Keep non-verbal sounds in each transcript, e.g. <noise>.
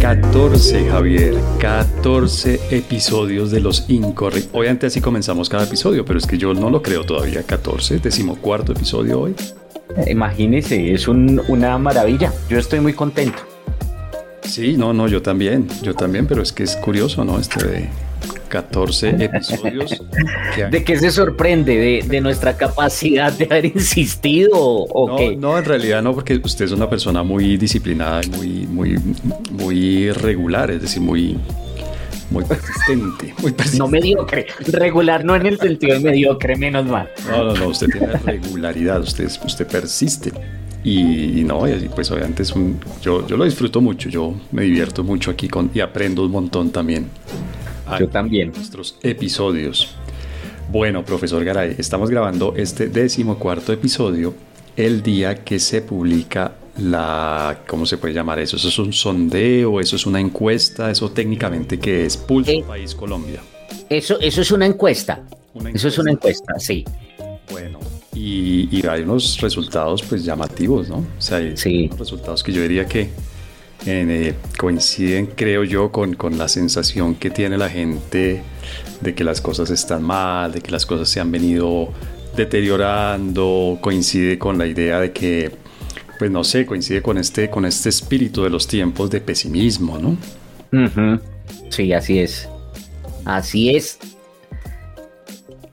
14, Javier, 14 episodios de los incorrectos. Obviamente así comenzamos cada episodio, pero es que yo no lo creo todavía. 14, decimocuarto episodio hoy. Imagínese, es una maravilla. Yo estoy muy contento. Sí, no, no, yo también, yo también, pero es que es curioso, ¿no? Este de 14 episodios. ¿De qué se sorprende? ¿De, nuestra capacidad de haber insistido o no, qué? No, en realidad no, porque usted es una persona muy disciplinada y muy, muy, muy regular, es decir, muy, muy persistente, muy persistente. No mediocre, regular no en el sentido de mediocre, menos mal. No, no, no, usted tiene regularidad, usted, usted persiste. Y, no, y pues obviamente es un, yo, yo lo disfruto mucho, yo me divierto mucho aquí con, y aprendo un montón también. Yo también. Nuestros episodios. Bueno, profesor Garay, estamos grabando este decimocuarto episodio el día que se publica la, ¿cómo se puede llamar eso? ¿Eso es un sondeo? ¿Eso es una encuesta? ¿Eso técnicamente qué es? Pulso eh, País Colombia. Eso, eso es una encuesta. Eso es una encuesta, sí. Bueno, y, hay unos resultados pues llamativos, ¿no? O sea, hay sí. unos resultados que yo diría que eh, coinciden, creo yo, con, con, la sensación que tiene la gente de que las cosas están mal, de que las cosas se han venido deteriorando, coincide con la idea de que, pues no sé, coincide con este, con este espíritu de los tiempos de pesimismo, ¿no? Sí, así es. Así es.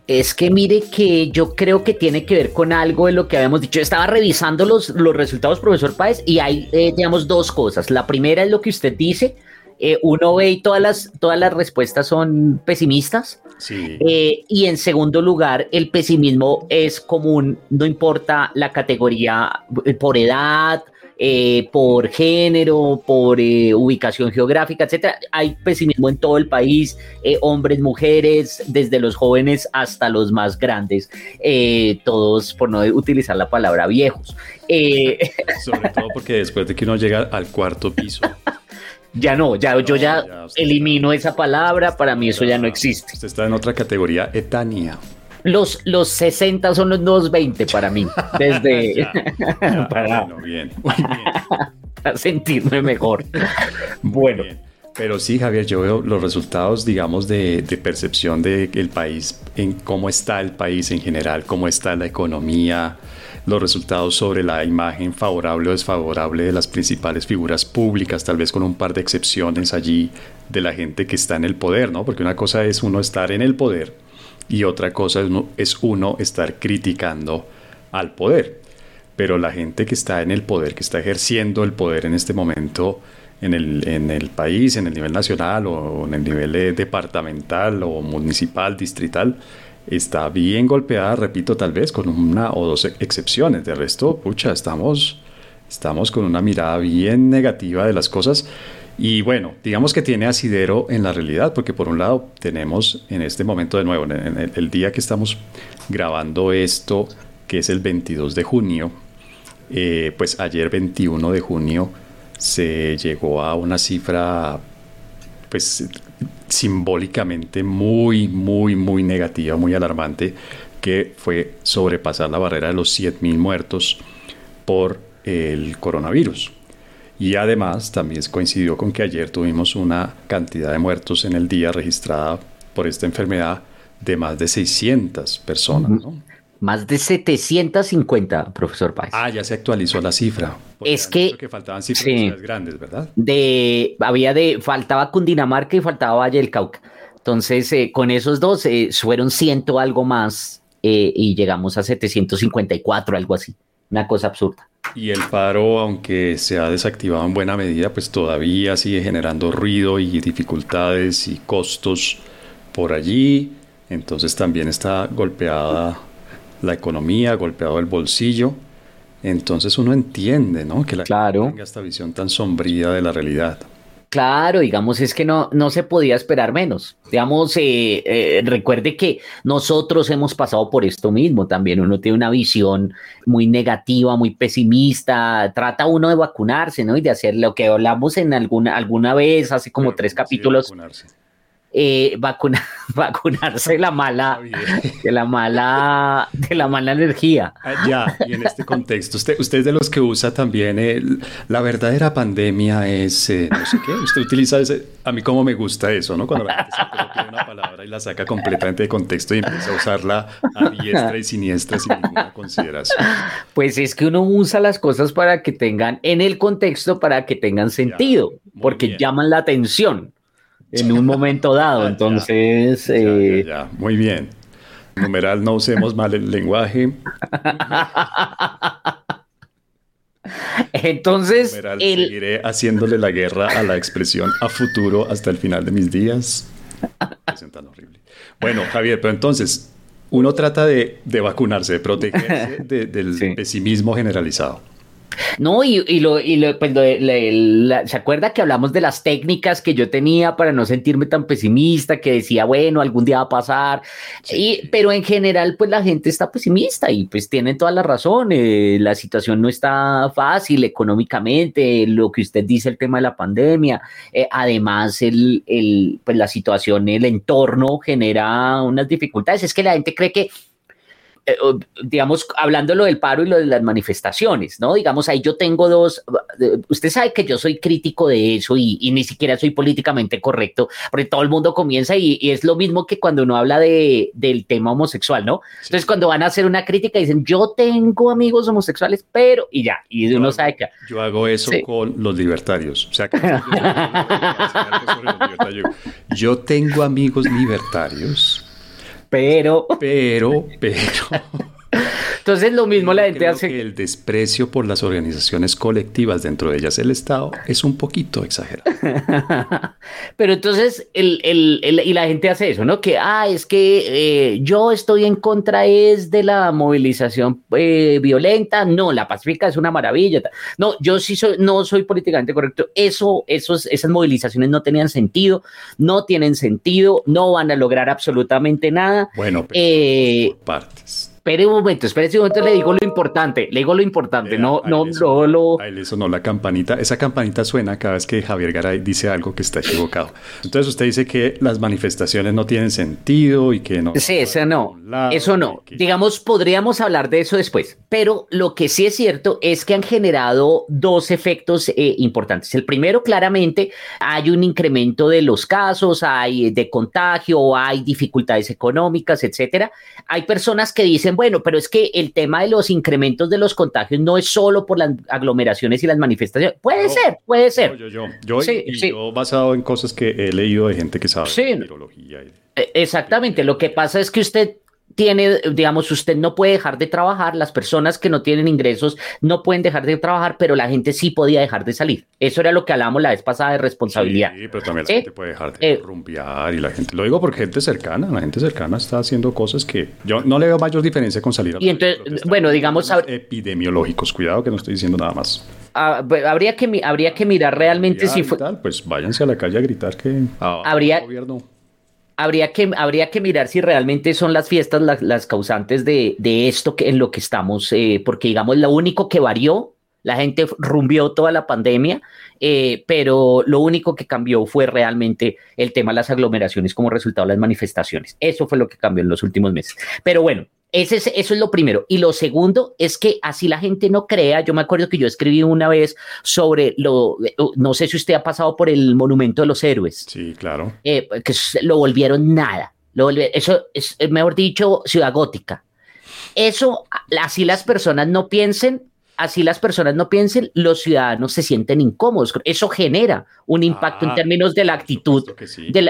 Es que mire que yo creo que tiene que ver con algo de lo que habíamos dicho. Estaba revisando los, los resultados, profesor Páez, y hay, eh, digamos, dos cosas. La primera es lo que usted dice. Eh, uno ve y todas las, todas las respuestas son pesimistas. Sí. Eh, y en segundo lugar, el pesimismo es común, no importa la categoría por edad, eh, por género, por eh, ubicación geográfica, etcétera. Hay pesimismo en todo el país, eh, hombres, mujeres, desde los jóvenes hasta los más grandes, todos, por no utilizar la palabra viejos. <laughs> Sobre todo porque después de que uno llega al cuarto piso. Ya no, ya yo ya, elimino esa palabra, para mí eso ya no existe. Usted está en otra categoría etania. Los, los 60 son los nuevos 20 para mí. Desde. <laughs> <laughs> para, bien, <laughs> sentirme mejor. Bueno. Pero sí, Javier, yo veo los resultados, digamos, de, percepción del el país, en cómo está el país en general, cómo está la economía, los resultados sobre la imagen favorable o desfavorable de las principales figuras públicas, tal vez con un par de excepciones allí de la gente que está en el poder, ¿no? Porque una cosa es uno estar en el poder y otra cosa es uno, estar criticando al poder. Pero la gente que está en el poder, que está ejerciendo el poder en este momento en el, en el país, en el nivel nacional o en el nivel departamental o municipal, distrital, está bien golpeada, repito, tal vez con una o dos excepciones. De resto, pucha, estamos, estamos con una mirada bien negativa de las cosas y bueno, digamos que tiene asidero en la realidad, porque por un lado tenemos en este momento de nuevo, en el, día que estamos grabando esto, que es el 22 de junio, eh, pues ayer 21 de junio se llegó a una cifra pues simbólicamente muy, muy, muy negativa, muy alarmante, que fue sobrepasar la barrera de los 100.000 muertos por el coronavirus. Y además también coincidió con que ayer tuvimos una cantidad de muertos en el día registrada por esta enfermedad de más de 600 personas, ¿no? Más de 750, profesor Páez. Ah, ya se actualizó la cifra. Es que, que faltaban cifras grandes, ¿verdad? De, había de, faltaba Cundinamarca y faltaba Valle del Cauca. Entonces, eh, con esos dos eh, fueron ciento algo más eh, y llegamos a 754, algo así. Una cosa absurda. Y el paro, aunque se ha desactivado en buena medida, pues todavía sigue generando ruido y dificultades y costos por allí. Entonces también está golpeada la economía, golpeado el bolsillo. Entonces uno entiende, ¿no? Que la claro. tenga esta visión tan sombría de la realidad. Claro, digamos, es que no, no se podía esperar menos. Digamos, eh, eh, recuerde que nosotros hemos pasado por esto mismo también. Uno tiene una visión muy negativa, muy pesimista. Trata uno de vacunarse, ¿no? Y de hacer lo que hablamos en alguna, alguna vez, hace como tres capítulos. Eh, <laughs> vacunarse de la mala, de la mala, de la mala energía. Ah, ya, y en este contexto, usted, usted es de los que usa también la verdadera pandemia es, eh, no sé qué, usted utiliza ese, a mí como me gusta eso, ¿no? Cuando la gente se una palabra y la saca completamente de contexto y empieza a usarla a diestra y siniestra sin ninguna consideración. Pues es que uno usa las cosas para que tengan, en el contexto, para que tengan sentido, porque llaman la atención en un momento dado. <laughs> Entonces. Ya, eh, ya, muy bien. Numeral, no usemos mal el lenguaje. Entonces. Numeral, seguiré haciéndole la guerra a la expresión a futuro hasta el final de mis días. Tan horrible. Bueno, Javier, pero entonces, uno trata de, vacunarse, de protegerse <laughs> del pesimismo generalizado. No, y, y lo, y lo, pues ¿se acuerda que hablamos de las técnicas que yo tenía para no sentirme tan pesimista, que decía, bueno, algún día va a pasar, y, pero en general, pues la gente está pesimista y pues tienen toda la razón, eh, la situación no está fácil económicamente, lo que usted dice, el tema de la pandemia, eh, además el, el, pues la situación, el entorno genera unas dificultades, es que la gente cree que digamos, hablando lo del paro y lo de las manifestaciones, ¿no? Digamos, ahí yo tengo dos, usted sabe que yo soy crítico de eso y, ni siquiera soy políticamente correcto, porque todo el mundo comienza y, es lo mismo que cuando uno habla de, del tema homosexual, ¿no? Entonces, cuando van a hacer una crítica, dicen, yo tengo amigos homosexuales, pero, y ya, y uno sabe que... Yo hago eso con los libertarios, o sea, que yo <laughs> tengo amigos libertarios pero. Pero, pero. Entonces lo mismo la gente hace. Que el desprecio por las organizaciones colectivas, dentro de ellas el Estado, es un poquito exagerado. <laughs> Pero entonces, el, el, y la gente hace eso, ¿no? Que, ah, es que eh, yo estoy en contra es de la movilización eh, violenta. No, la pacífica es una maravilla. No, yo sí soy, no soy políticamente correcto. Eso, esos, esas movilizaciones no tenían sentido, no tienen sentido, no van a lograr absolutamente nada. Bueno, pero eh, partes espere un momento, espere un momento, le digo lo importante, le digo lo importante, no, no, no, lo... Le sonó la campanita, esa campanita suena cada vez que Javier Garay dice algo que está equivocado. Entonces usted dice que las manifestaciones no tienen sentido y que no... Sí, eso no, eso no. Digamos, podríamos hablar de eso después, pero lo que sí es cierto es que han generado dos efectos eh, importantes. El primero, claramente, hay un incremento de los casos, hay de contagio, hay dificultades económicas, etcétera. Hay personas que dicen, bueno, pero es que el tema de los incrementos de los contagios no es solo por las aglomeraciones y las manifestaciones. Puede ser, puede ser. yo, yo, yo, yo, basado en cosas que he leído de gente que sabe de virología. E, exactamente. Lo que pasa es que usted tiene, digamos, usted no puede dejar de trabajar, las personas que no tienen ingresos no pueden dejar de trabajar, pero la gente sí podía dejar de salir. Eso era lo que hablábamos la vez pasada de responsabilidad. Sí, pero también la gente puede dejar de eh, rumbear y la gente, lo digo porque gente cercana, la gente cercana está haciendo cosas que yo no le veo mayor diferencia con salir a Y entonces, bueno, digamos... Epidemiológicos, cuidado que no estoy diciendo nada más. Ah, habría, que, habría que mirar realmente si fue... pues váyanse a la calle a gritar que... habría... Gobierno habría que, habría que mirar si realmente son las fiestas las, causantes de, esto que, en lo que estamos, eh, porque digamos, lo único que varió, la gente rumbió toda la pandemia, eh, pero lo único que cambió fue realmente el tema de las aglomeraciones como resultado de las manifestaciones. Eso fue lo que cambió en los últimos meses. Pero bueno, ese es, eso es lo primero. Y lo segundo es que así la gente no crea. Yo me acuerdo que yo escribí una vez sobre lo, no sé si usted ha pasado por el Monumento de los Héroes. Sí, claro. Eh, que lo volvieron nada. Lo eso es, mejor dicho, ciudad gótica. Eso, así las personas no piensen, así las personas no piensen, los ciudadanos se sienten incómodos. Eso genera un impacto en ah, términos de la actitud,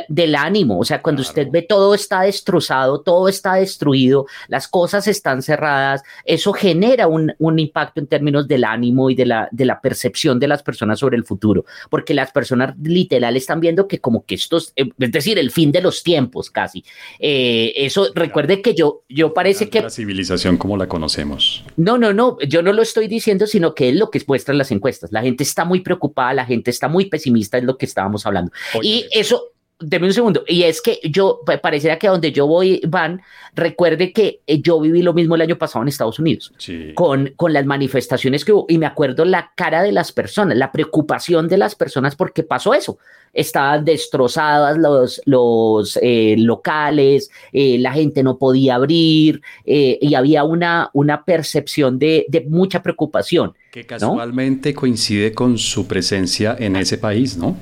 del, ánimo. O sea, cuando usted ve todo está destrozado, todo está destruido, las cosas están cerradas, eso genera un, impacto en términos del ánimo y de la, de la percepción de las personas sobre el futuro. Porque las personas literal están viendo que como que esto es, eh, es decir, el fin de los tiempos casi. Eh, eso, recuerde que yo, yo parece que... La civilización como la conocemos. No, no, no, yo no lo estoy diciendo diciendo, sino que es lo que muestran las encuestas. La gente está muy preocupada, la gente está muy pesimista, es lo que estábamos hablando. y eso, deme un segundo. Y es que yo, pareciera que a donde yo voy, Van, recuerde que eh, yo viví lo mismo el año pasado en Estados Unidos, con, con las manifestaciones que hubo. Y me acuerdo la cara de las personas, la preocupación de las personas porque pasó eso. Estaban destrozadas los, los eh, locales, eh, la gente no podía abrir y había una, una percepción de, de mucha preocupación. Que casualmente coincide con su presencia en ese país, ¿no?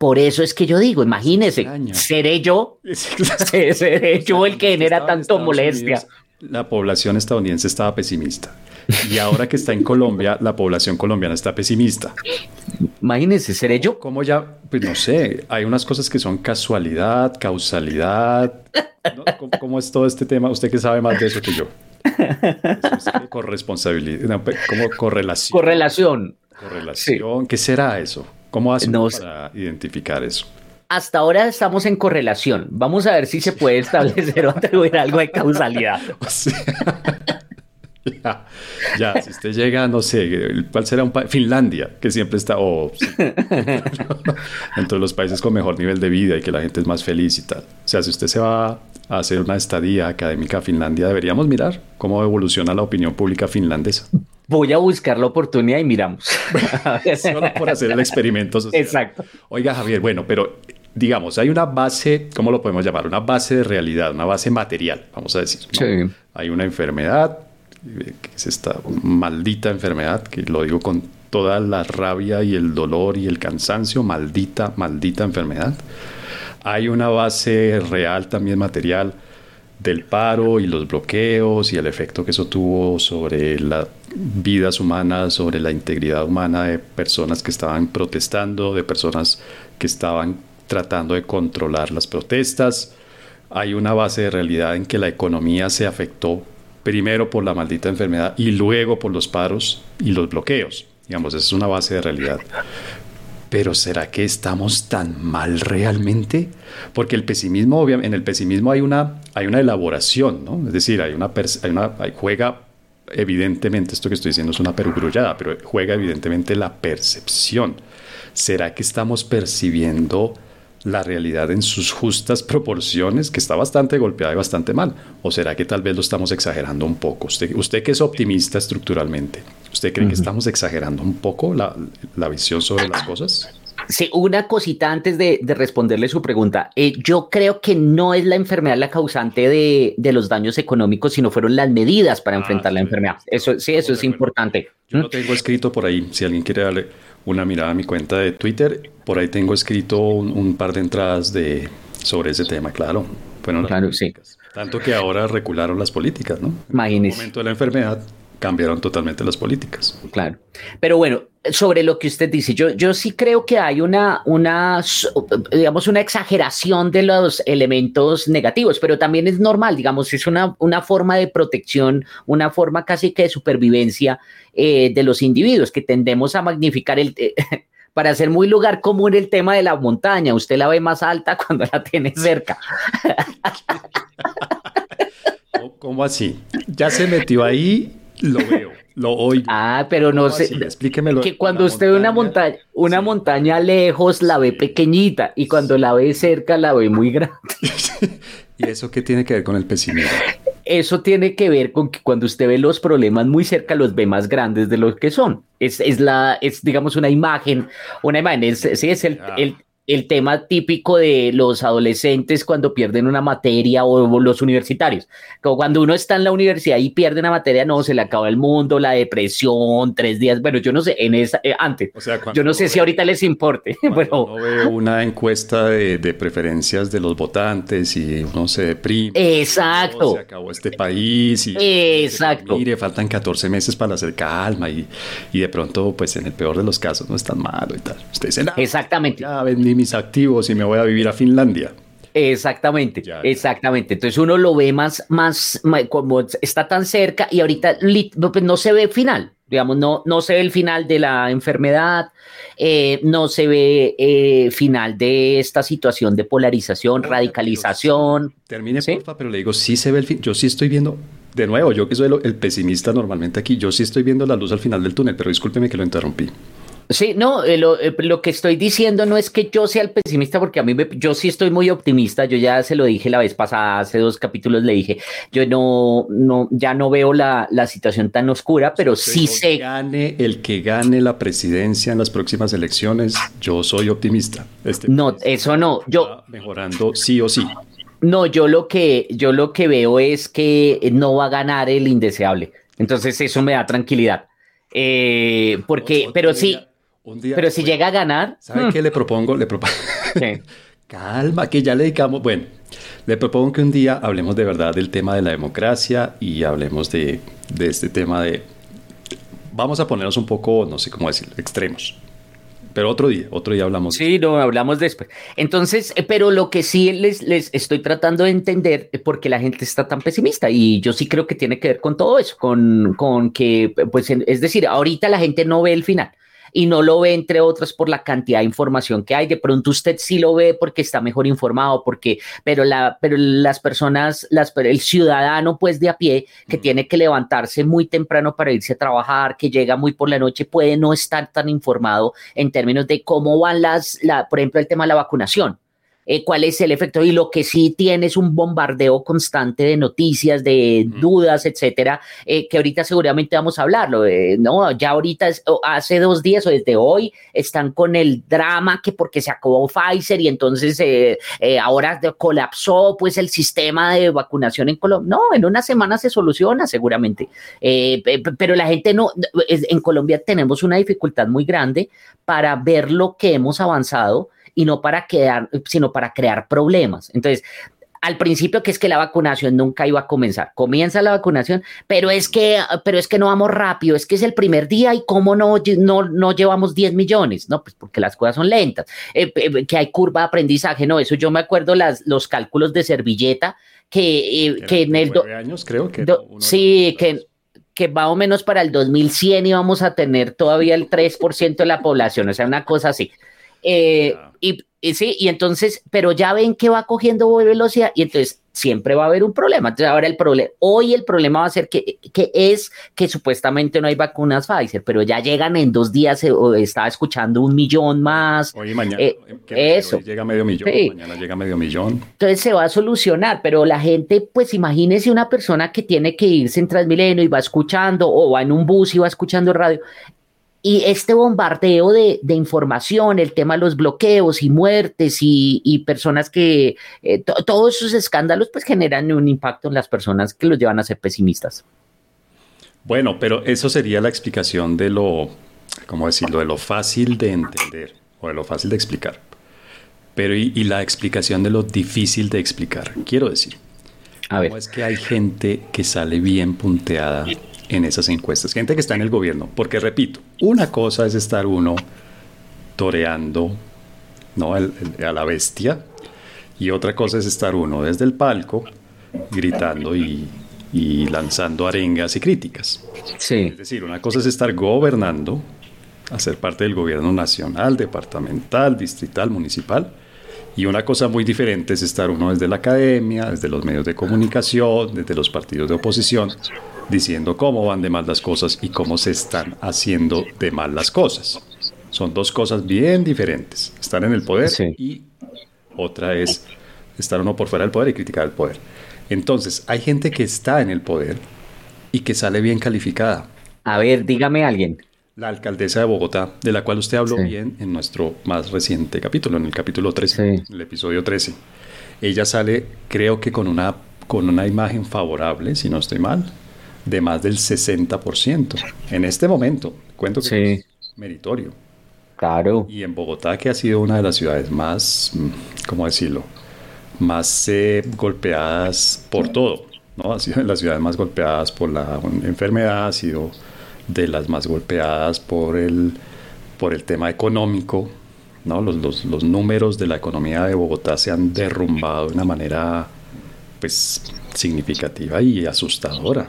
Por eso es que yo digo, imagínese, seré yo, <laughs> seré yo el que genera tanto molestia. la población estadounidense estaba pesimista. Y ahora que está en Colombia, la población colombiana está pesimista. Imagínese, seré yo. Como ya, pues no sé, hay unas cosas que son casualidad, causalidad. ¿Cómo, es todo este tema? Usted que sabe más de eso que yo. corresponsabilidad, como correlación. Correlación. Correlación. ¿Qué será eso? ¿Cómo hacemos para identificar eso? Hasta ahora estamos en correlación. Vamos a ver si se puede establecer <laughs> o atribuir algo de causalidad. <laughs> ya, ya, si usted llega, no sé, ¿cuál será un país? Finlandia, que siempre está, oh, <laughs> entre los países con mejor nivel de vida y que la gente es más feliz y tal. O sea, si usted se va a hacer una estadía académica a Finlandia, deberíamos mirar cómo evoluciona la opinión pública finlandesa. Voy a buscar la oportunidad y miramos. <laughs> Solo por hacer el experimento Exacto. Oiga, Javier, bueno, pero digamos, hay una base, ¿cómo lo podemos llamar? Una base de realidad, una base material, vamos a decir. Sí. Hay una enfermedad, que es esta maldita enfermedad, que lo digo con toda la rabia y el dolor y el cansancio, maldita, maldita enfermedad. Hay una base real también material del paro y los bloqueos y el efecto que eso tuvo sobre las vidas humanas, sobre la integridad humana de personas que estaban protestando, de personas que estaban tratando de controlar las protestas. Hay una base de realidad en que la economía se afectó primero por la maldita enfermedad y luego por los paros y los bloqueos. Digamos, esa es una base de realidad. Pero ¿será que estamos tan mal realmente? Porque el pesimismo, obviamente, en el pesimismo hay una, hay una elaboración, ¿no? Es decir, hay una, hay una juega evidentemente, esto que estoy diciendo es una perugrullada, pero juega evidentemente la percepción. ¿Será que estamos percibiendo la realidad en sus justas proporciones, que está bastante golpeada y bastante mal? ¿O será que tal vez lo estamos exagerando un poco? Usted, usted que es optimista estructuralmente, ¿usted cree que estamos exagerando un poco la, la visión sobre las cosas? Sí, una cosita antes de, responderle su pregunta. Eh, yo creo que no es la enfermedad la causante de, los daños económicos, sino fueron las medidas para ah, enfrentar la enfermedad. Eso sí, eso es importante. Yo lo tengo escrito por ahí. Si alguien quiere darle una mirada a mi cuenta de Twitter, por ahí tengo escrito un, par de entradas de, sobre ese tema, claro. Bueno, claro, sí. Tanto que ahora recularon las políticas, ¿no? Imagínese. En el momento de la enfermedad cambiaron totalmente las políticas. Claro. Pero bueno, sobre lo que usted dice, yo, yo sí creo que hay una, una, digamos, una exageración de los elementos negativos, pero también es normal, digamos, es una, una forma de protección, una forma casi que de supervivencia eh, de los individuos, que tendemos a magnificar el... Eh, <laughs> para ser muy lugar común el tema de la montaña, usted la ve más alta <laughs> cuando la tiene cerca. <laughs> ¿Cómo así? Ya se metió ahí, lo veo. Lo oigo. Ah, pero no sé. Explíquemelo. Que cuando usted ve una montaña, una montaña lejos la ve pequeñita y cuando la ve cerca la ve muy grande. <laughs> ¿Y eso qué tiene que ver con el pesimismo? Eso tiene que ver con que cuando usted ve los problemas muy cerca, los ve más grandes de lo que son. Es, es la, es digamos una imagen, una imagen, es, sí, es el, el, el tema típico de los adolescentes cuando pierden una materia o los universitarios. Como cuando uno está en la universidad y pierde una materia, no, se le acaba el mundo, la depresión, tres días. Bueno, yo no sé, en esa, eh, antes. yo no sé si ahorita les importe. <laughs> Bueno, uno ve una encuesta de, preferencias de los votantes y uno se deprime. Exacto. se acabó este país y. Exacto. Mire, faltan 14 meses para hacer calma y, y de pronto, pues en el peor de los casos, no es tan malo y tal. Usted dice, Exactamente. Ya vendí mis activos y me voy a vivir a Finlandia. Exactamente, exactamente. Entonces uno lo ve más, más, como está tan cerca y ahorita pues, no se ve final, digamos, no, no se ve el final de la enfermedad, eh, no se ve eh, final de esta situación de polarización, radicalización. Termine, porfa, pero le digo, sí se ve el fin. Yo sí estoy viendo, de nuevo, yo que soy el pesimista normalmente aquí, yo sí estoy viendo la luz al final del túnel, pero discúlpeme que lo interrumpí. Sí, no, eh, eh, lo, que estoy diciendo no es que yo sea el pesimista, porque a mí me, yo sí estoy muy optimista. Yo ya se lo dije la vez pasada, hace dos capítulos le dije, yo no, no, ya no veo la, situación tan oscura, pero sí sé. Gane el que gane la presidencia en las próximas elecciones, yo soy optimista. Este no, eso no. Yo mejorando sí o sí. No, yo lo que yo lo que veo es que no va a ganar el indeseable. Entonces eso me da tranquilidad. Eh, porque, pero sí, pero si llega a ganar. ¿Sabe hmm. qué le propongo? Le propongo. <laughs> Calma, que ya le dedicamos. Bueno, le propongo que un día hablemos de verdad del tema de la democracia y hablemos de, de este tema de. Vamos a ponernos un poco, no sé cómo decirlo, extremos. Pero otro día, otro día hablamos. Sí, no, hablamos después. Entonces, eh, pero lo que sí les, les estoy tratando de entender es por qué la gente está tan pesimista y yo sí creo que tiene que ver con todo eso, con, con que, pues, es decir, ahorita la gente no ve el final y no lo ve, entre otras, por la cantidad de información que hay. De pronto usted sí lo ve porque está mejor informado, porque, pero, la, pero las personas, las, el ciudadano, pues de a pie, que tiene que levantarse muy temprano para irse a trabajar, que llega muy por la noche, puede no estar tan informado en términos de cómo van las, la, por ejemplo, el tema de la vacunación. Eh, cuál es el efecto. Y lo que sí tiene es un bombardeo constante de noticias, de dudas, etcétera, eh, que ahorita seguramente vamos a hablarlo. Eh, no, ya ahorita, hace dos días o desde hoy, están con el drama que porque se acabó Pfizer y entonces ahora colapsó pues el sistema de vacunación en Colombia. No, en una semana se soluciona seguramente. pero la gente no, en Colombia tenemos una dificultad muy grande para ver lo que hemos avanzado y no para quedar, sino para crear problemas. Entonces, al principio que es que la vacunación nunca iba a comenzar. Comienza la vacunación, pero es que, pero es que no vamos rápido, es que es el primer día y cómo no, no, no llevamos 10 millones, no, pues porque las cosas son lentas, eh, eh, que hay curva de aprendizaje, no, eso yo me acuerdo las, los cálculos de servilleta que, eh, que en el... años creo que... sí, que que más o menos para el 2100 íbamos a tener todavía el 3% de la población, o sea, una cosa así. Eh, y, sí, y entonces, pero ya ven que va cogiendo velocidad y entonces siempre va a haber un problema. Entonces ahora el problema, hoy el problema va a ser que, que, es que supuestamente no hay vacunas Pfizer, pero ya llegan en dos días, eh, estaba escuchando un millón más. Hoy y mañana. Eh, eso. llega medio millón, mañana llega medio millón. Entonces se va a solucionar, pero la gente, pues imagínese una persona que tiene que irse en Transmilenio y va escuchando, o va en un bus y va escuchando radio, y este bombardeo de, información, el tema de los bloqueos y muertes y, personas que, eh, todos esos escándalos pues generan un impacto en las personas que los llevan a ser pesimistas. Bueno, pero eso sería la explicación de lo, ¿cómo decirlo?, de lo fácil de entender o de lo fácil de explicar. Pero y, la explicación de lo difícil de explicar. Quiero decir, a ver. ¿cómo es que hay gente que sale bien punteada en esas encuestas, gente que está en el gobierno. Porque repito, una cosa es estar uno toreando ¿no? a la bestia y otra cosa es estar uno desde el palco gritando y, lanzando arengas y críticas. Sí. Es decir, una cosa es estar gobernando, hacer parte del gobierno nacional, departamental, distrital, municipal. Y una cosa muy diferente es estar uno desde la academia, desde los medios de comunicación, desde los partidos de oposición, diciendo cómo van de mal las cosas y cómo se están haciendo de mal las cosas. Son dos cosas bien diferentes. Estar en el poder y otra es estar uno por fuera del poder y criticar el poder. Entonces, hay gente que está en el poder y que sale bien calificada. A ver, dígame alguien. La alcaldesa de Bogotá, de la cual usted habló bien en nuestro más reciente capítulo, en el capítulo 13, en el episodio 13. Ella sale, creo que con una, con una imagen favorable, si no estoy mal, de más del 60%. En este momento, cuento que es meritorio. Claro. Y en Bogotá, que ha sido una de las ciudades más, mm, ¿cómo decirlo? Más eh, golpeadas por todo, ¿no? Ha sido de las ciudades más golpeadas por la enfermedad, ha sido de las más golpeadas por el, por el tema económico, ¿no? Los, los, los números de la economía de Bogotá se han derrumbado de una manera, pues, significativa y asustadora.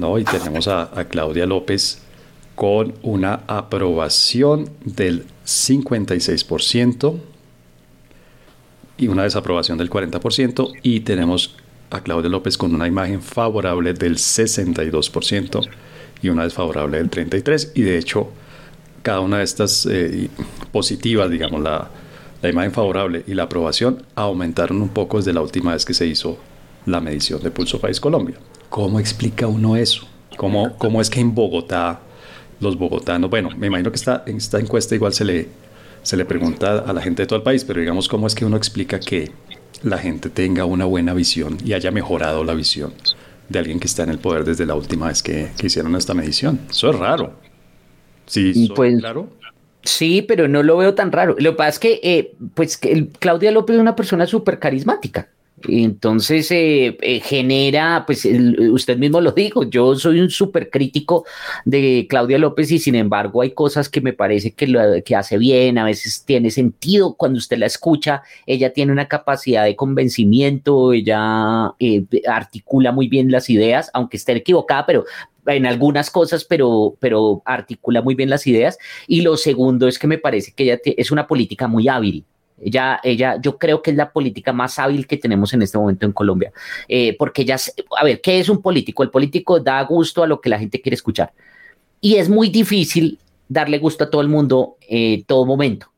¿No? Y tenemos a, Claudia López con una aprobación del 56% y una desaprobación del 40% y tenemos a Claudia López con una imagen favorable del 62% y una desfavorable del 33% y de hecho cada una de estas eh, positivas, digamos, la, la imagen favorable y la aprobación aumentaron un poco desde la última vez que se hizo la medición de Pulso País Colombia. ¿Cómo explica uno eso? ¿Cómo, cómo es que en Bogotá los bogotanos, bueno, me imagino que esta, en esta encuesta igual se le, se le pregunta a la gente de todo el país, pero digamos, ¿cómo es que uno explica que la gente tenga una buena visión y haya mejorado la visión de alguien que está en el poder desde la última vez que, hicieron esta medición? Eso es raro. Sí, pues, claro. Sí, pero no lo veo tan raro. Lo que pasa es que, eh, pues, que Claudia López es una persona súper carismática. Entonces eh, eh, genera, pues usted mismo lo dijo, yo soy un súper crítico de Claudia López y sin embargo hay cosas que me parece que, lo, que hace bien, a veces tiene sentido cuando usted la escucha, ella tiene una capacidad de convencimiento, ella articula muy bien las ideas, aunque esté equivocada, pero en algunas cosas, pero, pero articula muy bien las ideas. Y lo segundo es que me parece que ella es una política muy hábil. Ella, ella, yo creo que es la política más hábil que tenemos en este momento en Colombia, eh, porque ella, a ver, ¿qué es un político? El político da gusto a lo que la gente quiere escuchar. Y es muy difícil darle gusto a todo el mundo en eh, todo momento.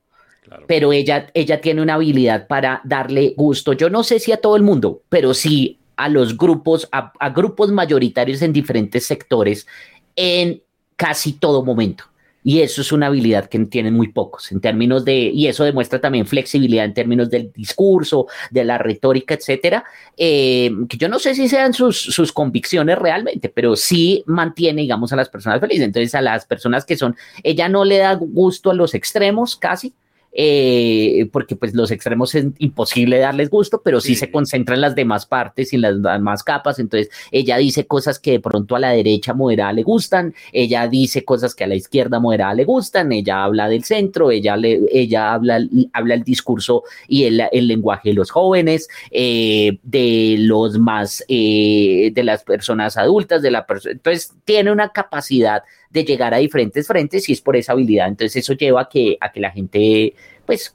Pero ella, ella tiene una habilidad para darle gusto. Yo no sé si a todo el mundo, pero sí a los grupos, a, grupos mayoritarios en diferentes sectores en casi todo momento. Y eso es una habilidad que tienen muy pocos en términos de, y eso demuestra también flexibilidad en términos del discurso, de la retórica, etcétera, eh, que yo no sé si sean sus, sus, convicciones realmente, pero sí mantiene, digamos, a las personas felices. Entonces, a las personas que son, ella no le da gusto a los extremos casi, eh, porque pues los extremos es imposible darles gusto, pero sí, se concentra en las demás partes y en las demás capas, entonces ella dice cosas que de pronto a la derecha moderada le gustan, ella dice cosas que a la izquierda moderada le gustan, ella habla del centro, ella, le, ella habla, habla el discurso y el, el lenguaje de los jóvenes, eh, de los más, eh, de las personas adultas, de la persona, entonces tiene una capacidad de llegar a diferentes frentes y es por esa habilidad. Entonces eso lleva a que, a que la gente pues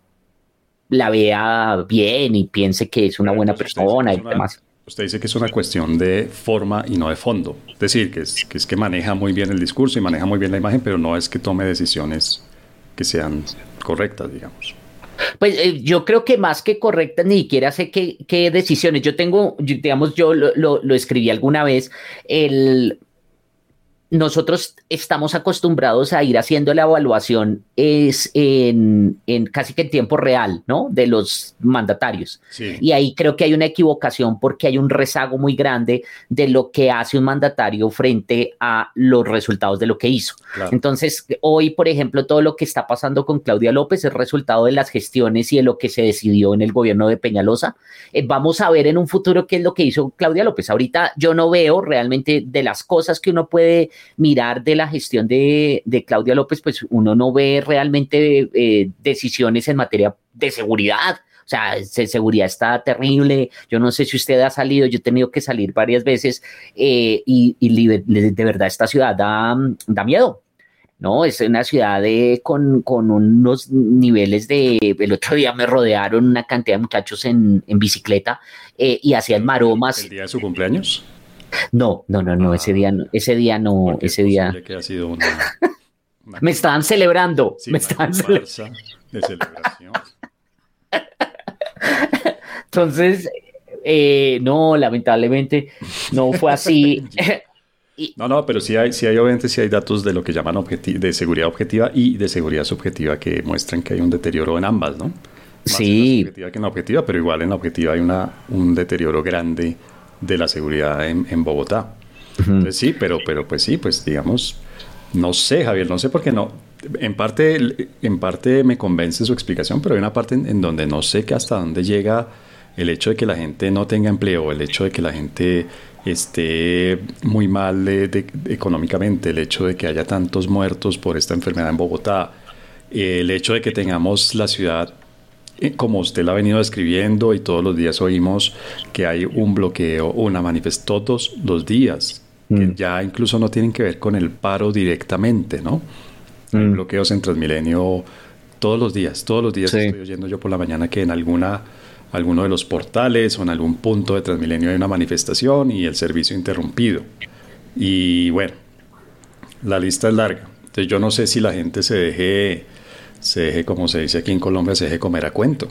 la vea bien y piense que es una buena persona y demás. Usted dice que es una cuestión de forma y no de fondo. Es decir, que es, que es que maneja muy bien el discurso y maneja muy bien la imagen, pero no es que tome decisiones que sean correctas, digamos. Pues eh, yo creo que más que correctas, ni siquiera sé qué, qué decisiones. Yo tengo, digamos, yo lo, lo, lo, escribí alguna vez, el, nosotros estamos acostumbrados a ir haciendo la evaluación es en, casi que en tiempo real, ¿no? De los mandatarios. Y ahí creo que hay una equivocación porque hay un rezago muy grande de lo que hace un mandatario frente a los resultados de lo que hizo. Entonces, hoy, por ejemplo, todo lo que está pasando con Claudia López es resultado de las gestiones y de lo que se decidió en el gobierno de Peñalosa. Eh, vamos a ver en un futuro qué es lo que hizo Claudia López. Ahorita yo no veo realmente de las cosas que uno puede mirar de la gestión de, Claudia López, pues uno no ve realmente eh, decisiones en materia de seguridad. O sea, seguridad está terrible. Yo no sé si usted ha salido, yo he tenido que salir varias veces eh, y, de verdad esta ciudad da, da miedo. ¿no? Es una ciudad con, unos niveles de... El otro día me rodearon una cantidad de muchachos en, bicicleta eh, y hacían maromas. ¿El día de su cumpleaños? No, no, no, no, ese día no, ese día no, ese día. Que ha sido una, <laughs> me estaban celebrando, me estaban celebrando. De celebración. Entonces, eh, no, lamentablemente no fue así. <laughs> <laughs> No, no, pero sí hay, sí hay obviamente sí hay datos de lo que llaman de seguridad objetiva y de seguridad subjetiva que muestran que hay un deterioro en ambas, ¿no? Más sí. En la subjetiva que en la objetiva, pero igual en la objetiva hay una, un deterioro grande de la seguridad en, Bogotá. sí, pero, pero pues sí, pues digamos, no sé, Javier, no sé por qué no. En parte, en parte me convence su explicación, pero hay una parte en, donde no sé que hasta dónde llega el hecho de que la gente no tenga empleo, el hecho de que la gente esté muy mal económicamente, el hecho de que haya tantos muertos por esta enfermedad en Bogotá, el hecho de que tengamos la ciudad como usted la ha venido describiendo y todos los días oímos que hay un bloqueo, una manifestación todos los días, que mm. ya incluso no tienen que ver con el paro directamente, ¿no? Hay mm. bloqueos en Transmilenio todos los días, todos los días estoy oyendo yo por la mañana que en alguna alguno de los portales o en algún punto de Transmilenio hay una manifestación y el servicio interrumpido. Y bueno, la lista es larga. Entonces yo no sé si la gente se deje, se deje, como se dice aquí en Colombia, se deje comer a cuento.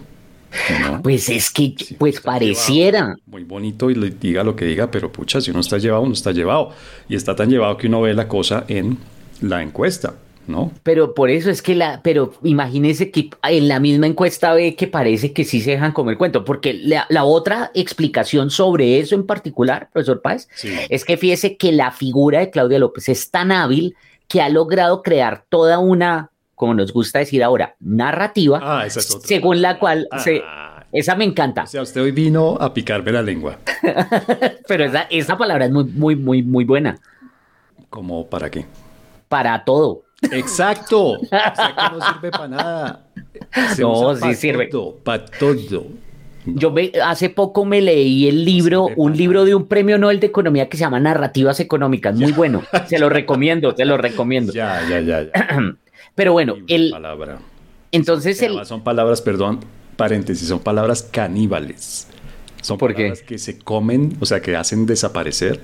Pues es que, pues pareciera. muy bonito y le diga lo que diga, pero pucha, si uno está llevado, uno está llevado. Y está tan llevado que uno ve la cosa en la encuesta. ¿no? Pero por eso es que la, pero imagínese que en la misma encuesta ve que parece que sí se dejan comer cuento, porque la, otra explicación sobre eso en particular, profesor Páez, es que fíjese que la figura de Claudia López es tan hábil que ha logrado crear toda una, como nos gusta decir ahora, narrativa, ah, según la cual se... Ah. Esa me encanta. O sea, usted hoy vino a picarme la lengua. <laughs> Pero esa, esa palabra es muy, muy, muy, muy buena. ¿Cómo para qué? Para todo. Exacto. O sea, que no <laughs> sirve para nada. no, sí sirve. para todo. Yo hace poco me leí el libro, un libro de un premio Nobel de Economía que se llama Narrativas Económicas. Muy bueno. <laughs> Se lo recomiendo, se lo recomiendo. Ya, ya, ya. ya. <clears throat> Pero bueno, el. Palabra. Entonces, el. Son palabras, perdón, paréntesis, son palabras caníbales. Son palabras que se comen, o sea, que hacen desaparecer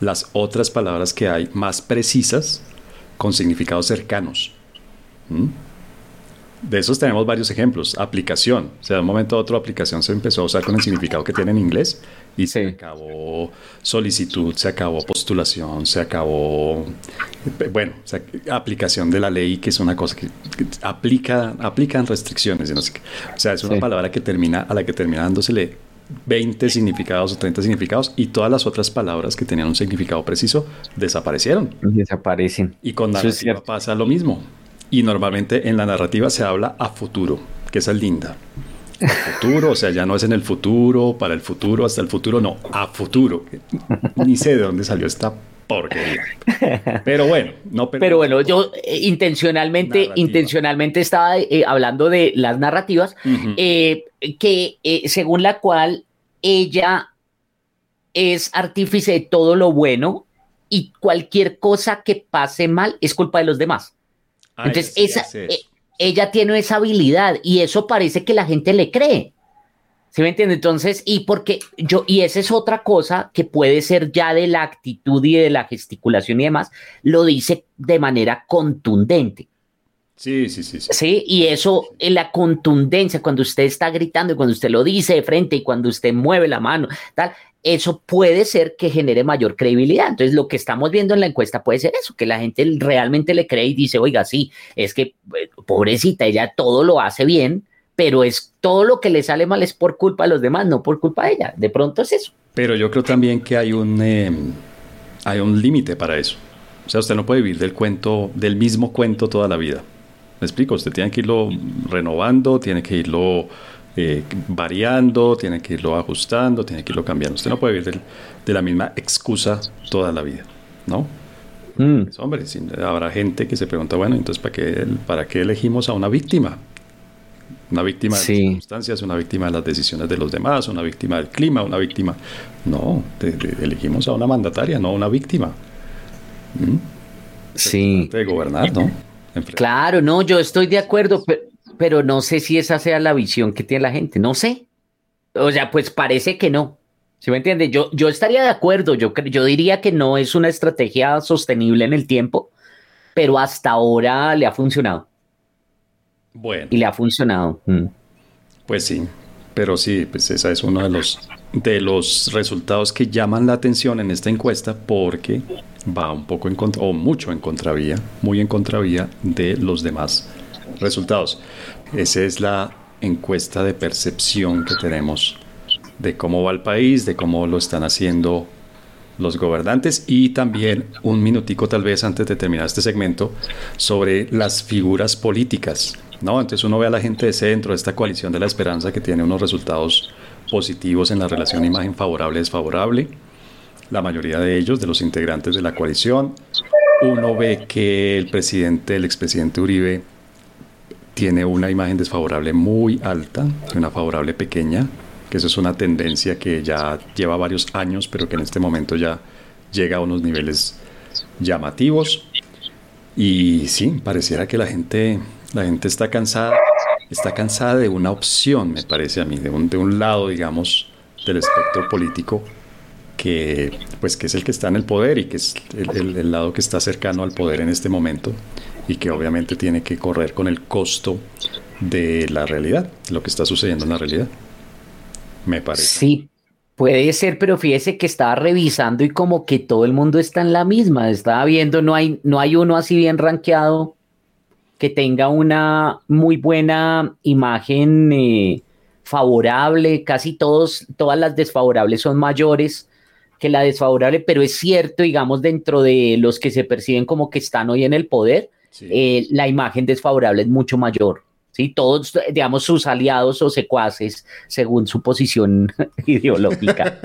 las otras palabras que hay más precisas con significados cercanos. ¿Mm? De esos tenemos varios ejemplos. Aplicación. O sea, de un momento a otro, aplicación se empezó a usar con el significado que tiene en inglés y se acabó solicitud, se acabó postulación, se acabó. Bueno, aplicación de la ley, que es una cosa que, aplica, aplican restricciones. No sé O sea, es una palabra que termina, a la que termina dándosele 20 significados o 30 significados y todas las otras palabras que tenían un significado preciso desaparecieron. Desaparecen. Y con narrativa pasa lo mismo. Y normalmente en la narrativa se habla a futuro, que esa es linda. A futuro, o sea, ya no es en el futuro, para el futuro, hasta el futuro, no, a futuro. Ni sé de dónde salió esta porquería. Pero bueno, no Pero bueno, yo eh, intencionalmente, intencionalmente estaba eh, hablando de las narrativas, eh, que según la cual ella es artífice de todo lo bueno y cualquier cosa que pase mal es culpa de los demás. Ah, Entonces, esa, ella tiene esa habilidad y eso parece que la gente le cree. ¿Sí me entiende? Entonces, y porque yo, y esa es otra cosa que puede ser ya de la actitud y de la gesticulación y demás, lo dice de manera contundente. Sí, sí, sí. Sí, y eso, en la contundencia, cuando usted está gritando y cuando usted lo dice de frente y cuando usted mueve la mano, tal, eso puede ser que genere mayor credibilidad. Entonces, lo que estamos viendo en la encuesta puede ser eso, que la gente realmente le cree y dice, oiga, sí, es que eh, pobrecita, ella todo lo hace bien, pero es todo lo que le sale mal es por culpa de los demás, no por culpa de ella. De pronto es eso. Pero yo creo también que hay un, em, hay un límite para eso. O sea, usted no puede vivir del cuento, del mismo cuento toda la vida. ¿Me explico? Usted tiene que irlo renovando, tiene que irlo eh, variando, tiene que irlo ajustando, tiene que irlo cambiando. Usted no puede vivir de la misma excusa toda la vida, ¿no? Mm. Pues, hombre, habrá gente que se pregunta, bueno, entonces ¿para qué, ¿para qué elegimos a una víctima? Una víctima de las circunstancias, una víctima de las decisiones de los demás, una víctima del clima, una víctima. No, elegimos a una mandataria, no a una víctima. ¿Mm? Sí. De gobernar, ¿no? Claro, no, yo estoy de acuerdo, pero, no sé si esa sea la visión que tiene la gente, no sé. O sea, pues parece que no. ¿Sí me entiende? Yo, yo estaría de acuerdo, yo, yo diría que no es una estrategia sostenible en el tiempo, pero hasta ahora le ha funcionado. Bueno. Y le ha funcionado. Mm. Pues sí, pero sí, pues ese es uno de los, de los resultados que llaman la atención en esta encuesta porque va un poco en contra, o mucho en contravía, muy en contravía de los demás resultados. Esa es la encuesta de percepción que tenemos de cómo va el país, de cómo lo están haciendo los gobernantes y también un minutico tal vez antes de terminar este segmento sobre las figuras políticas ¿no? Entonces uno ve a la gente de centro, esta coalición de la esperanza que tiene unos resultados positivos en la relación imagen favorable-desfavorable, la mayoría de ellos, de los integrantes de la coalición. Uno ve que el presidente, el expresidente Uribe, tiene una imagen desfavorable muy alta, una favorable pequeña, que eso es una tendencia que ya lleva varios años, pero que en este momento ya llega a unos niveles llamativos. Y sí, pareciera que la gente la gente está cansada, está cansada de una opción, me parece a mí, de un, de un lado, digamos, del espectro político que, pues, que es el que está en el poder y que es el, lado que está cercano al poder en este momento. y que obviamente tiene que correr con el costo de la realidad, lo que está sucediendo en la realidad. Me parece. Sí, puede ser, pero fíjese que estaba revisando y como que todo el mundo está en la misma. Estaba viendo, no hay, no hay uno así bien rankeado que tenga una muy buena imagen eh, favorable. Casi todos, todas las desfavorables son mayores que la desfavorable, pero es cierto, digamos, dentro de los que se perciben como que están hoy en el poder, eh, la imagen desfavorable es mucho mayor. ¿Sí? Todos, digamos, sus aliados o secuaces según su posición <laughs> ideológica.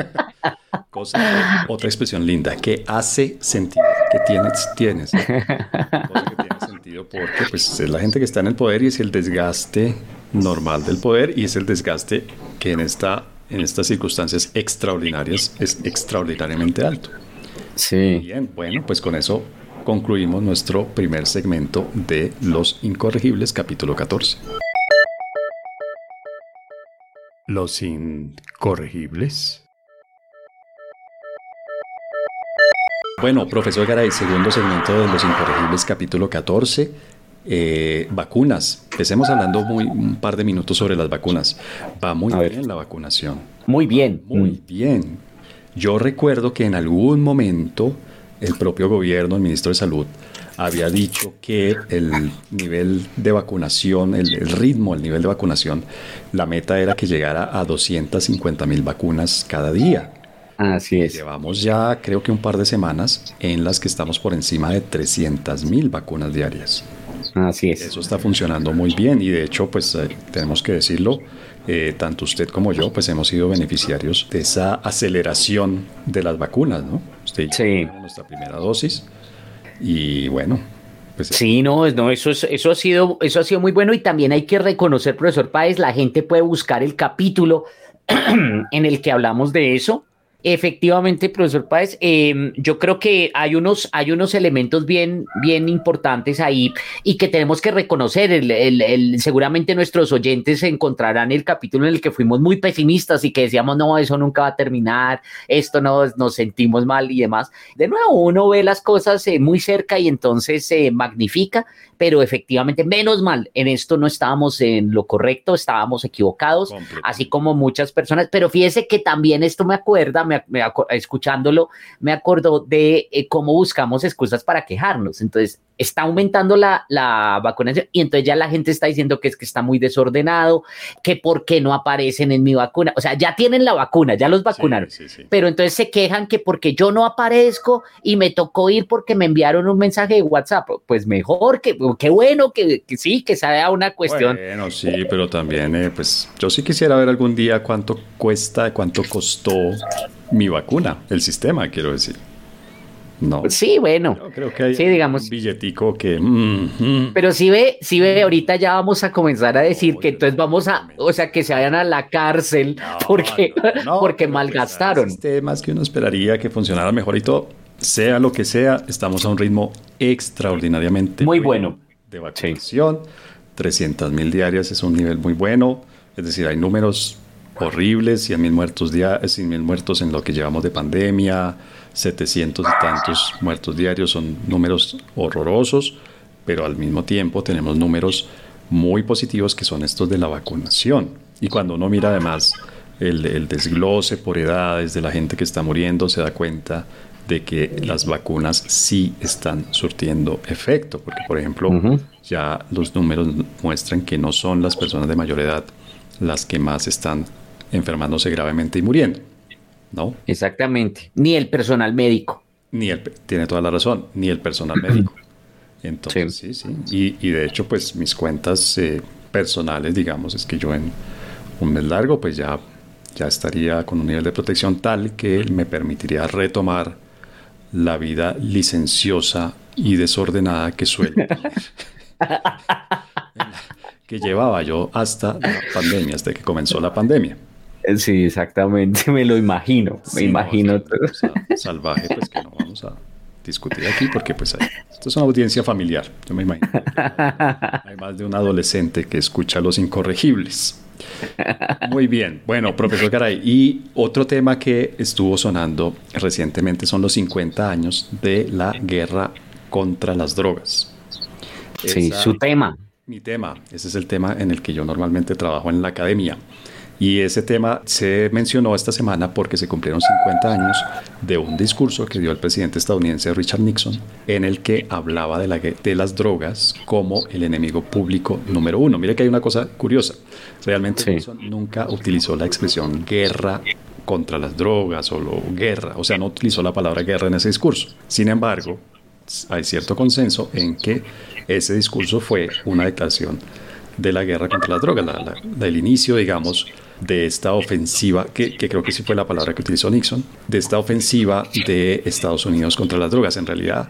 <laughs> otra expresión linda, que hace sentido, que tiene, tiene, sentido. que tiene sentido porque pues, es la gente que está en el poder y es el desgaste normal del poder y es el desgaste que en esta en estas circunstancias extraordinarias es extraordinariamente alto. Sí. Bien, bueno, pues con eso concluimos nuestro primer segmento de Los Incorregibles, capítulo 14. Los Incorregibles. Bueno, profesor Garay, segundo segmento de Los Incorregibles, capítulo 14. Eh, vacunas. Empecemos hablando muy, un par de minutos sobre las vacunas. Va muy bien la vacunación. Muy bien. Muy mm. bien. Yo recuerdo que en algún momento el propio gobierno, el ministro de Salud, había dicho que el nivel de vacunación, el, el, ritmo, el nivel de vacunación, la meta era que llegara a 250 mil vacunas cada día. Así es. Llevamos ya creo que un par de semanas en las que estamos por encima de 300 mil vacunas diarias. Así es. Eso está funcionando muy bien y de hecho, pues eh, tenemos que decirlo, eh, tanto usted como yo, pues hemos sido beneficiarios de esa aceleración de las vacunas, ¿no? Usted sí. nuestra primera dosis y bueno. Pues, sí, no, no eso, es, eso, ha sido, eso ha sido muy bueno y también hay que reconocer, profesor Páez, la gente puede buscar el capítulo <clears throat> en el que hablamos de eso Efectivamente, profesor Páez, em, yo creo que hay unos, hay unos elementos bien, bien importantes ahí y que tenemos que reconocer. El, seguramente nuestros oyentes encontrarán el capítulo en el que fuimos muy pesimistas y que decíamos, no, eso nunca va a terminar, esto no, nos sentimos mal y demás. De nuevo, uno ve las cosas eh, muy cerca y entonces se magnifica, pero efectivamente, menos mal, en esto no estábamos en lo correcto, estábamos equivocados, así como muchas personas, pero fíjese que también esto me acuerda, me, escuchándolo, me acordó de eh, cómo buscamos excusas para quejarnos. Entonces, está aumentando la, la, vacunación y entonces ya la gente está diciendo que es que está muy desordenado, que por qué no aparecen en mi vacuna. O sea, ya tienen la vacuna, ya los vacunaron, pero entonces se quejan que porque yo no aparezco y me tocó ir porque me enviaron un mensaje de WhatsApp. Pues mejor, que qué bueno que, sí, que sea una cuestión. Bueno, sí, pero también, eh, pues yo sí quisiera ver algún día cuánto cuesta, cuánto costó mi vacuna, el sistema, quiero decir. No. Sí, bueno. creo que hay digamos. un billetico que. Mm, mm. Pero si ve, si ve, ahorita ya vamos a comenzar a decir que entonces vamos a, o sea, que se vayan a la cárcel <laughs> porque, porque pues, malgastaron. Sistemas que uno esperaría que funcionara mejor y todo, sea lo que sea, estamos a un ritmo extraordinariamente muy bueno, de vacunación. 300 mil diarias es un nivel muy bueno. Es decir, hay números horribles, 100 mil muertos, 100 mil muertos en lo que llevamos de pandemia 700 y tantos muertos diarios, son números horrorosos, pero al mismo tiempo tenemos números muy positivos que son estos de la vacunación. Y cuando uno mira además el, desglose por edades de la gente que está muriendo, se da cuenta de que las vacunas sí están surtiendo efecto, porque por ejemplo ya los números muestran que no son las personas de mayor edad las que más están enfermándose gravemente y muriendo. ¿No? Exactamente. Ni el personal médico. Ni el, tiene toda la razón, ni el personal médico. Entonces, sí, sí. Y, de hecho, pues mis cuentas eh, personales, digamos, es que yo en un mes largo, pues ya, ya estaría con un nivel de protección tal que me permitiría retomar la vida licenciosa y desordenada que suele <laughs> <laughs> que llevaba yo hasta la pandemia, hasta que comenzó la pandemia. <laughs> Sí, exactamente, <laughs> me lo imagino, me imagino. salvaje, pues que no vamos a discutir aquí porque pues esto es una audiencia familiar, yo me imagino. <laughs> Hay más de un adolescente que escucha los incorregibles. Muy bien, bueno, profesor Garay, y otro tema que estuvo sonando recientemente son los 50 años de la guerra contra las drogas. Sí, su tema. Mi tema, ese es el tema en el que yo normalmente trabajo en la academia. Y ese tema se mencionó esta semana porque se cumplieron 50 años de un discurso que dio el presidente estadounidense Richard Nixon en el que hablaba de, la, de las drogas como el enemigo público número uno. Mire que hay una cosa curiosa. Realmente Nixon nunca utilizó la expresión guerra contra las drogas o lo, guerra, o sea, no utilizó la palabra guerra en ese discurso. Sin embargo, hay cierto consenso en que ese discurso fue una declaración de la guerra contra las drogas, del inicio, digamos, de esta ofensiva, que, creo que sí fue la palabra que utilizó Nixon, de esta ofensiva de Estados Unidos contra las drogas. En realidad,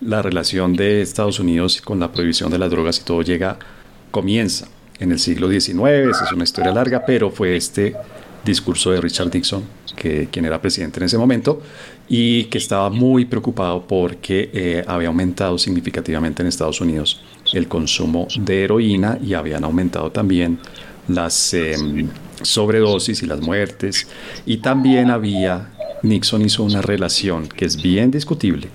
la relación de Estados Unidos con la prohibición de las drogas y todo llega, comienza en el siglo XIX, es una historia larga, pero fue este discurso de Richard Nixon, que, quien era presidente en ese momento, y que estaba muy preocupado porque eh, había aumentado significativamente en Estados Unidos el consumo de heroína y habían aumentado también las em, sobredosis y las muertes. Y también había, Nixon hizo una relación que es bien discutible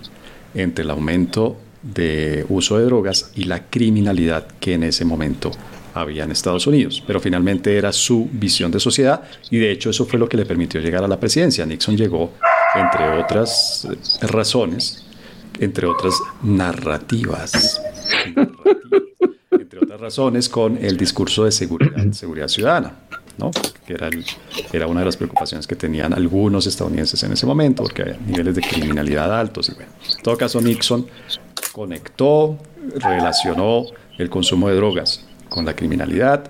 entre el aumento de uso de drogas y la criminalidad que en ese momento había en Estados Unidos, pero finalmente era su visión de sociedad y de hecho eso fue lo que le permitió llegar a la presidencia. Nixon llegó, entre otras eh, razones, entre otras narrativas, razones, con el discurso de seguridad, <clears throat> seguridad ciudadana. ¿no? que era, era una de las preocupaciones que tenían algunos estadounidenses en ese momento, porque había niveles de criminalidad altos. Y bueno, en todo caso, Nixon conectó, relacionó el consumo de drogas con la criminalidad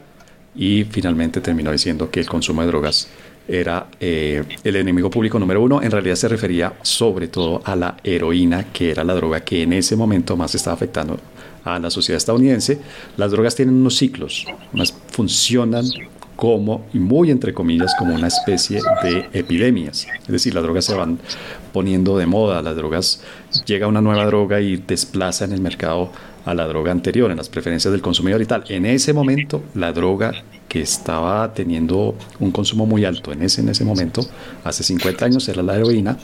y finalmente terminó diciendo que el consumo de drogas era eh, el enemigo público número uno. En realidad se refería sobre todo a la heroína, que era la droga que en ese momento más estaba afectando a la sociedad estadounidense. Las drogas tienen unos ciclos, funcionan como, y muy entre comillas, como una especie de epidemias. Es decir, las drogas se van poniendo de moda, las drogas, llega una nueva droga y desplaza en el mercado a la droga anterior, en las preferencias del consumidor y tal. En ese momento, la droga que estaba teniendo un consumo muy alto en ese, en ese momento, hace 50 años, era la heroína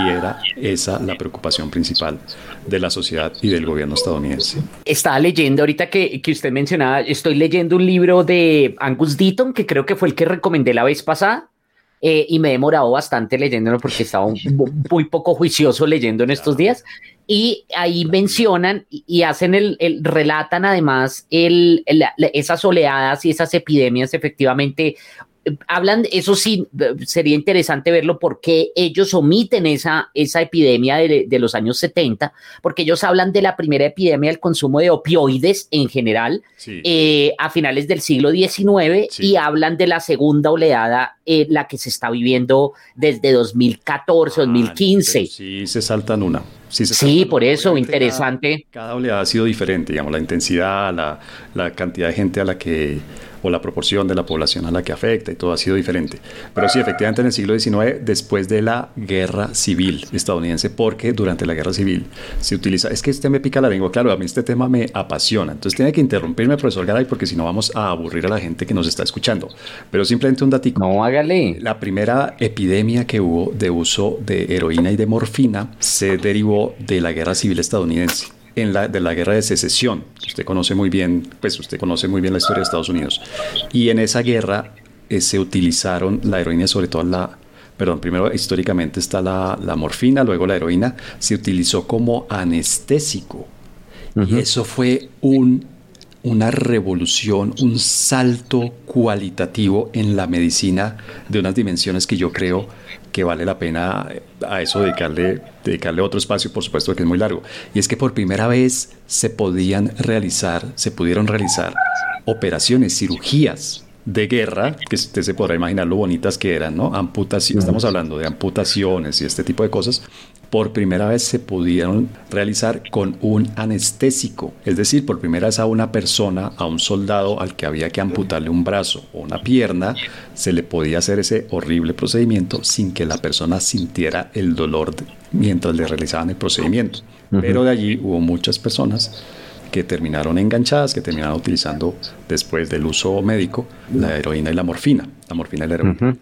y era esa la preocupación principal de la sociedad y del gobierno estadounidense. Estaba leyendo ahorita que, que usted mencionaba, estoy leyendo un libro de Angus Deaton, que creo que fue el que recomendé la vez pasada, eh, y me he demorado bastante leyéndolo porque estaba muy poco juicioso leyendo en estos días. Y ahí mencionan y hacen el, relatan además el, esas oleadas y esas epidemias efectivamente hablan, eso sí, sería interesante verlo porque ellos omiten esa, esa epidemia de, los años 70, porque ellos hablan de la primera epidemia del consumo de opioides en general eh, a finales del siglo XIX y hablan de la segunda oleada, eh, la que se está viviendo desde 2014, 2015. Ah, sí, se saltan una. Sí, por eso, interesante. Cada, oleada ha sido diferente, digamos, la intensidad, la, la cantidad de gente a la que o la proporción de la población a la que afecta y todo ha sido diferente. Pero sí, efectivamente en el siglo XIX, después de la guerra civil estadounidense, porque durante la guerra civil se utiliza, es que este me pica la lengua, claro, a mí este tema me apasiona, entonces tiene que interrumpirme, profesor Garay, porque si no vamos a aburrir a la gente que nos está escuchando. Pero simplemente un datico. No, hágale. La primera epidemia que hubo de uso de heroína y de morfina se derivó de la guerra civil estadounidense en la, de la guerra de secesión. Usted conoce muy bien, pues usted conoce muy bien la historia de Estados Unidos. Y en esa guerra eh, se utilizaron la heroína, sobre todo la, perdón, primero históricamente está la, la morfina, luego la heroína, se utilizó como anestésico. Y eso fue un, una revolución, un salto cualitativo en la medicina de unas dimensiones que yo creo que vale la pena a eso dedicarle, dedicarle otro espacio, por supuesto que es muy largo. Y es que por primera vez se podían realizar, se pudieron realizar operaciones, cirugías de guerra, que usted se podrá imaginar lo bonitas que eran, ¿no? Amputaciones, estamos hablando de amputaciones y este tipo de cosas, por primera vez se pudieron realizar con un anestésico, es decir, por primera vez a una persona, a un soldado al que había que amputarle un brazo o una pierna, se le podía hacer ese horrible procedimiento sin que la persona sintiera el dolor mientras le realizaban el procedimiento. Pero de allí hubo muchas personas que terminaron enganchadas, que terminaron utilizando después del uso médico la heroína y la morfina, la morfina y la heroína.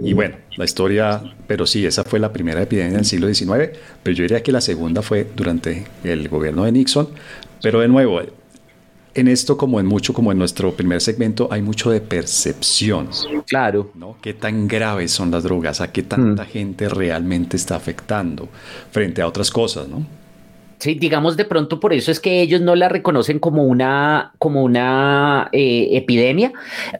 Y bueno, la historia, pero sí, esa fue la primera epidemia del siglo XIX, pero yo diría que la segunda fue durante el gobierno de Nixon, pero de nuevo, en esto, como en mucho, como en nuestro primer segmento, hay mucho de percepción. Claro. ¿no? ¿Qué tan graves son las drogas? ¿A qué tanta mm. gente realmente está afectando frente a otras cosas, no? Sí, digamos de pronto por eso es que ellos no la reconocen como una, como una eh, epidemia,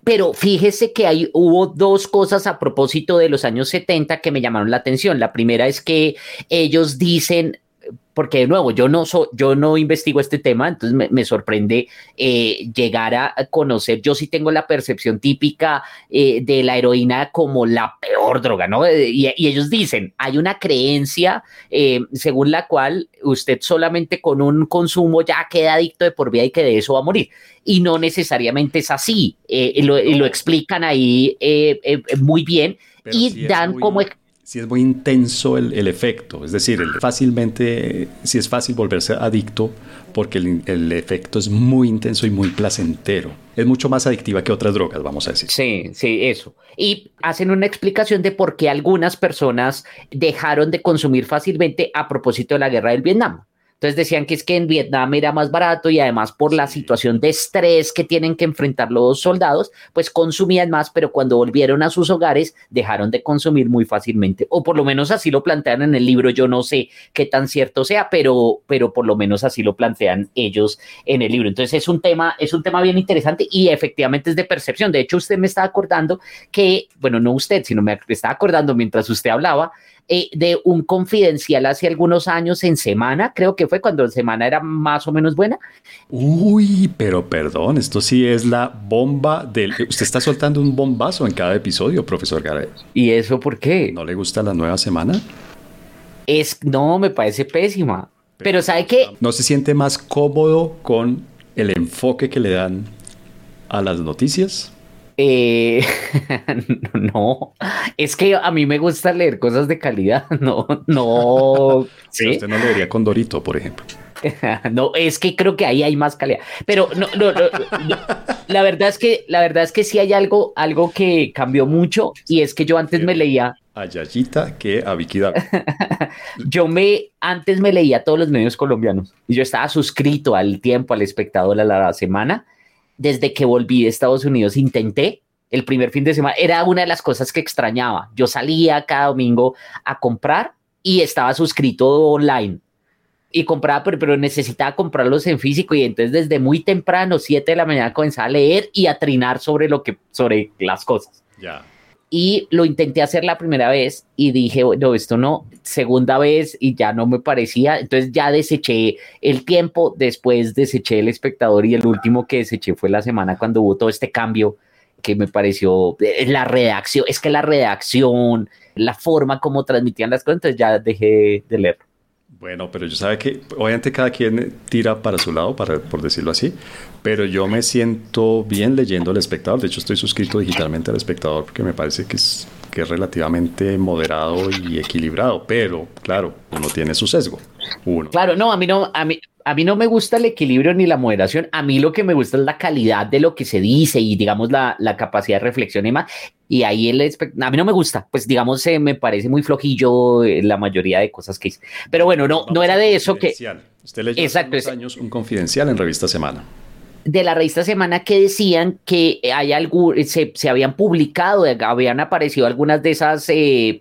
pero fíjese que hay, hubo dos cosas a propósito de los años 70 que me llamaron la atención. La primera es que ellos dicen, porque de nuevo, yo no, yo no investigo este tema, entonces me, sorprende eh, llegar a conocer, yo sí tengo la percepción típica eh, de la heroína como la peor droga, ¿no? Eh, y, ellos dicen, hay una creencia según la cual usted solamente con un consumo ya queda adicto de por vida y que de eso va a morir. Y no necesariamente es así, y lo, explican ahí muy bien y dan como si es muy intenso el, efecto, es decir, fácilmente, si es fácil volverse adicto porque el, efecto es muy intenso y muy placentero. Es mucho más adictiva que otras drogas, vamos a decir. Sí, sí, eso. Y hacen una explicación de por qué algunas personas dejaron de consumir fácilmente a propósito de la guerra del Vietnam. Entonces decían que es que en Vietnam era más barato y además por la situación de estrés que tienen que enfrentar los soldados, pues consumían más, pero cuando volvieron a sus hogares dejaron de consumir muy fácilmente. O por lo menos así lo plantean en el libro. Yo no sé qué tan cierto sea, pero, pero por lo menos así lo plantean ellos en el libro. Entonces es un tema, es un tema bien interesante y efectivamente es de percepción. De hecho, usted me está acordando que, bueno, no usted, sino me está acordando mientras usted hablaba eh, de un confidencial hace algunos años en Semana, creo que fue cuando Semana era más o menos buena. Uy, pero perdón, esto sí es la bomba del... Usted está soltando un bombazo en cada episodio, profesor Garay. ¿Y eso por qué? ¿No le gusta la nueva Semana? Es, no, me parece pésima. Pero, ¿sabe qué? ¿No se siente más cómodo con el enfoque que le dan a las noticias? Eh, <laughs> no, es que a mí me gusta leer cosas de calidad, <laughs> no, no. <laughs> ¿sí? Usted no leería con Dorito, por ejemplo. No, es que creo que ahí hay más calidad. Pero no, no, la verdad es que la verdad es que sí hay algo, algo que cambió mucho y es que yo antes me leía a Yayita que a Vicky Yo me antes me leía todos los medios colombianos y yo estaba suscrito al Tiempo, al Espectador, a la semana desde que volví de Estados Unidos intenté el primer fin de semana, era una de las cosas que extrañaba. Yo salía cada domingo a comprar y estaba suscrito online y compraba, pero, necesitaba comprarlos en físico y entonces desde muy temprano, 7 de la mañana, comenzaba a leer y a trinar sobre lo que, sobre las cosas. Ya y lo intenté hacer la primera vez y dije, no, esto no, segunda vez y ya no me parecía, entonces ya deseché el tiempo, después deseché el espectador y el último que deseché fue la semana cuando hubo todo este cambio que me pareció eh, la redacción, es que la redacción, la forma como transmitían las cosas, entonces ya dejé de leer. Bueno, pero yo sabe que obviamente cada quien tira para su lado, para, por decirlo así, pero yo me siento bien leyendo El Espectador. De hecho, estoy suscrito digitalmente al Espectador porque me parece que es, que es relativamente moderado y equilibrado, pero claro, uno tiene su sesgo. Uno. Claro, no, a mí no, a mí, a mí no me gusta el equilibrio ni la moderación. A mí lo que me gusta es la calidad de lo que se dice y, digamos, la, la capacidad de reflexión y más. Y ahí el a mí no me gusta, pues, digamos, eh, me parece muy flojillo eh, la mayoría de cosas que hice. Pero bueno, no, no era de eso que. Usted leyó hace años un confidencial en Revista Semana de la revista Semana que decían que hay algo, se, se habían publicado, habían aparecido algunas de esas eh,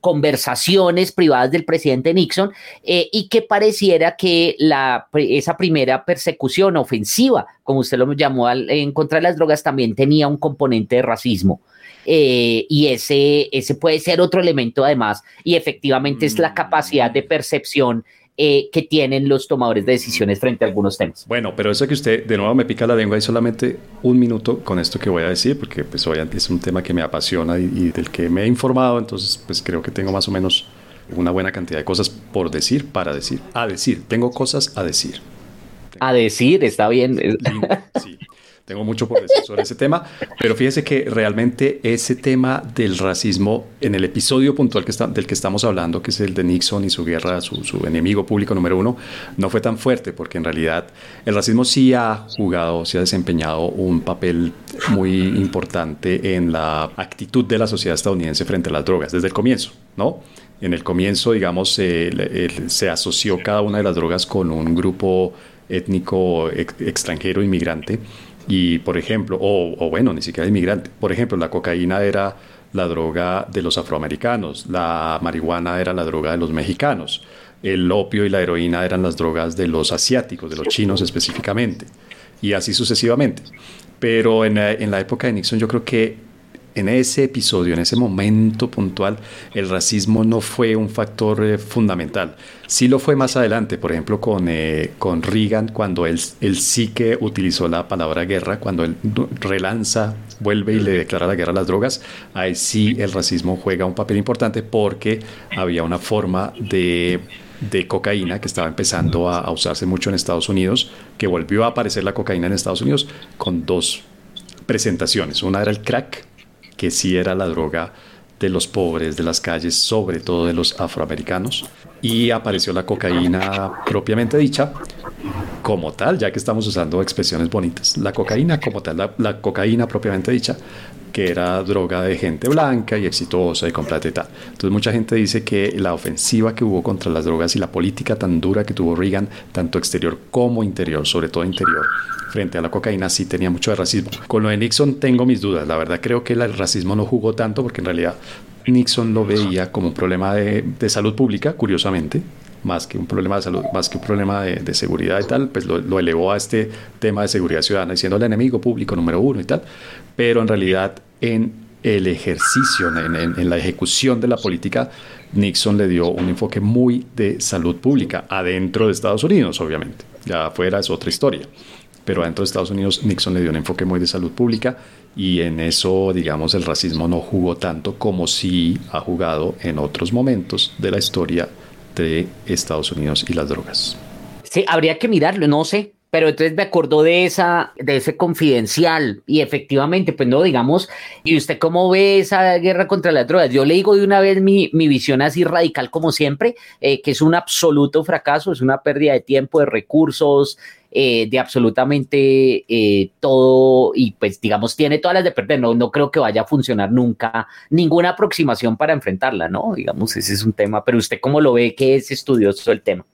conversaciones privadas del presidente Nixon eh, y que pareciera que la, esa primera persecución ofensiva, como usted lo llamó, en contra de las drogas, también tenía un componente de racismo. Eh, y ese, ese puede ser otro elemento además, y efectivamente es la capacidad de percepción eh, que tienen los tomadores de decisiones frente a algunos temas. Bueno, pero eso que usted de nuevo me pica la lengua y solamente un minuto con esto que voy a decir, porque pues obviamente es un tema que me apasiona y, del que me he informado, entonces pues creo que tengo más o menos una buena cantidad de cosas por decir, para decir, a decir, tengo cosas a decir. A decir, está bien. Sí. Tengo mucho por decir sobre ese tema, pero fíjese que realmente ese tema del racismo en el episodio puntual que está, del que estamos hablando, que es el de Nixon y su guerra, su, su enemigo público número uno, no fue tan fuerte porque en realidad el racismo sí ha jugado, sí ha desempeñado un papel muy importante en la actitud de la sociedad estadounidense frente a las drogas desde el comienzo, ¿no? En el comienzo, digamos, se asoció cada una de las drogas con un grupo étnico extranjero, inmigrante. Y, por ejemplo, o, o bueno, ni siquiera inmigrante. Por ejemplo, la cocaína era la droga de los afroamericanos, la marihuana era la droga de los mexicanos, el opio y la heroína eran las drogas de los asiáticos, de los chinos específicamente, y así sucesivamente. Pero en la, época de Nixon yo creo que en ese episodio, en ese momento puntual, el racismo no fue un factor eh, fundamental. Sí lo fue más adelante, por ejemplo, con, eh, con Reagan, cuando él, sí que utilizó la palabra guerra, cuando él relanza, vuelve y le declara la guerra a las drogas, ahí sí el racismo juega un papel importante porque había una forma de de cocaína que estaba empezando a, a, usarse mucho en Estados Unidos, que volvió a aparecer la cocaína en Estados Unidos con dos presentaciones. Una era el crack, que sí era la droga de los pobres de las calles, sobre todo de los afroamericanos, y apareció la cocaína propiamente dicha como tal, ya que estamos usando expresiones bonitas. La cocaína como tal, la, cocaína propiamente dicha, que era droga de gente blanca y exitosa y completa y tal. Entonces mucha gente dice que la ofensiva que hubo contra las drogas y la política tan dura que tuvo Reagan, tanto exterior como interior, sobre todo interior, frente a la cocaína sí tenía mucho de racismo. Con lo de Nixon tengo mis dudas. La verdad creo que el racismo no jugó tanto porque en realidad Nixon lo veía como un problema de, salud pública, curiosamente, más que un problema de salud, más que un problema de, seguridad y tal, pues lo, elevó a este tema de seguridad ciudadana, diciendo el enemigo público número uno y tal. Pero en realidad en el ejercicio, en, en la ejecución de la política, Nixon le dio un enfoque muy de salud pública, adentro de Estados Unidos, obviamente. Ya afuera es otra historia pero dentro de Estados Unidos Nixon le dio un enfoque muy de salud pública y en eso, digamos, el racismo no jugó tanto como sí ha jugado en otros momentos de la historia de Estados Unidos y las drogas. Sí, habría que mirarlo, no sé, pero entonces me acordó de esa, de ese confidencial y efectivamente, pues no, digamos, ¿y usted cómo ve esa guerra contra las drogas? Yo le digo de una vez mi, mi visión así radical como siempre, eh, que es un absoluto fracaso, es una pérdida de tiempo, de recursos, eh, de absolutamente eh, todo y pues digamos tiene todas las de perder, no, no creo que vaya a funcionar nunca ninguna aproximación para enfrentarla, ¿no? Digamos, ese es un tema, pero usted cómo lo ve que es estudioso el tema.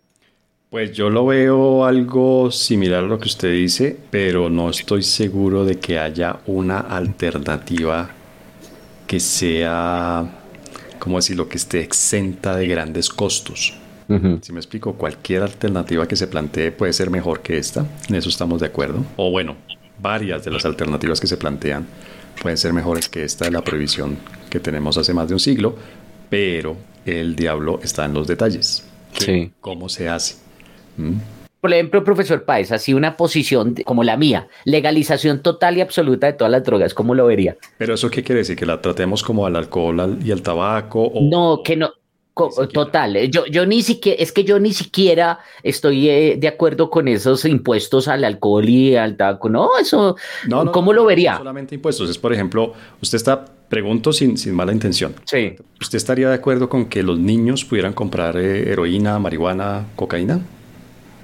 Pues yo lo veo algo similar a lo que usted dice, pero no estoy seguro de que haya una alternativa que sea, como decirlo, que esté exenta de grandes costos. Si me explico, cualquier alternativa que se plantee puede ser mejor que esta, en eso estamos de acuerdo. O bueno, varias de las alternativas que se plantean pueden ser mejores que esta de la prohibición que tenemos hace más de un siglo, pero el diablo está en los detalles. Sí. ¿Cómo se hace? ¿Mm? Por ejemplo, profesor Páez, así una posición como la mía, legalización total y absoluta de todas las drogas, ¿cómo lo vería? Pero eso qué quiere decir, que la tratemos como al alcohol y al tabaco. O, no, que no, Total, eh, yo, yo ni siquiera, es que yo ni siquiera estoy eh, de acuerdo con esos impuestos al alcohol y al tabaco. No, eso, no, ¿cómo lo vería? No solamente impuestos, es por ejemplo, usted está, pregunto sin, sin mala intención. Sí. ¿Usted estaría de acuerdo con que los niños pudieran comprar eh, heroína, marihuana, cocaína?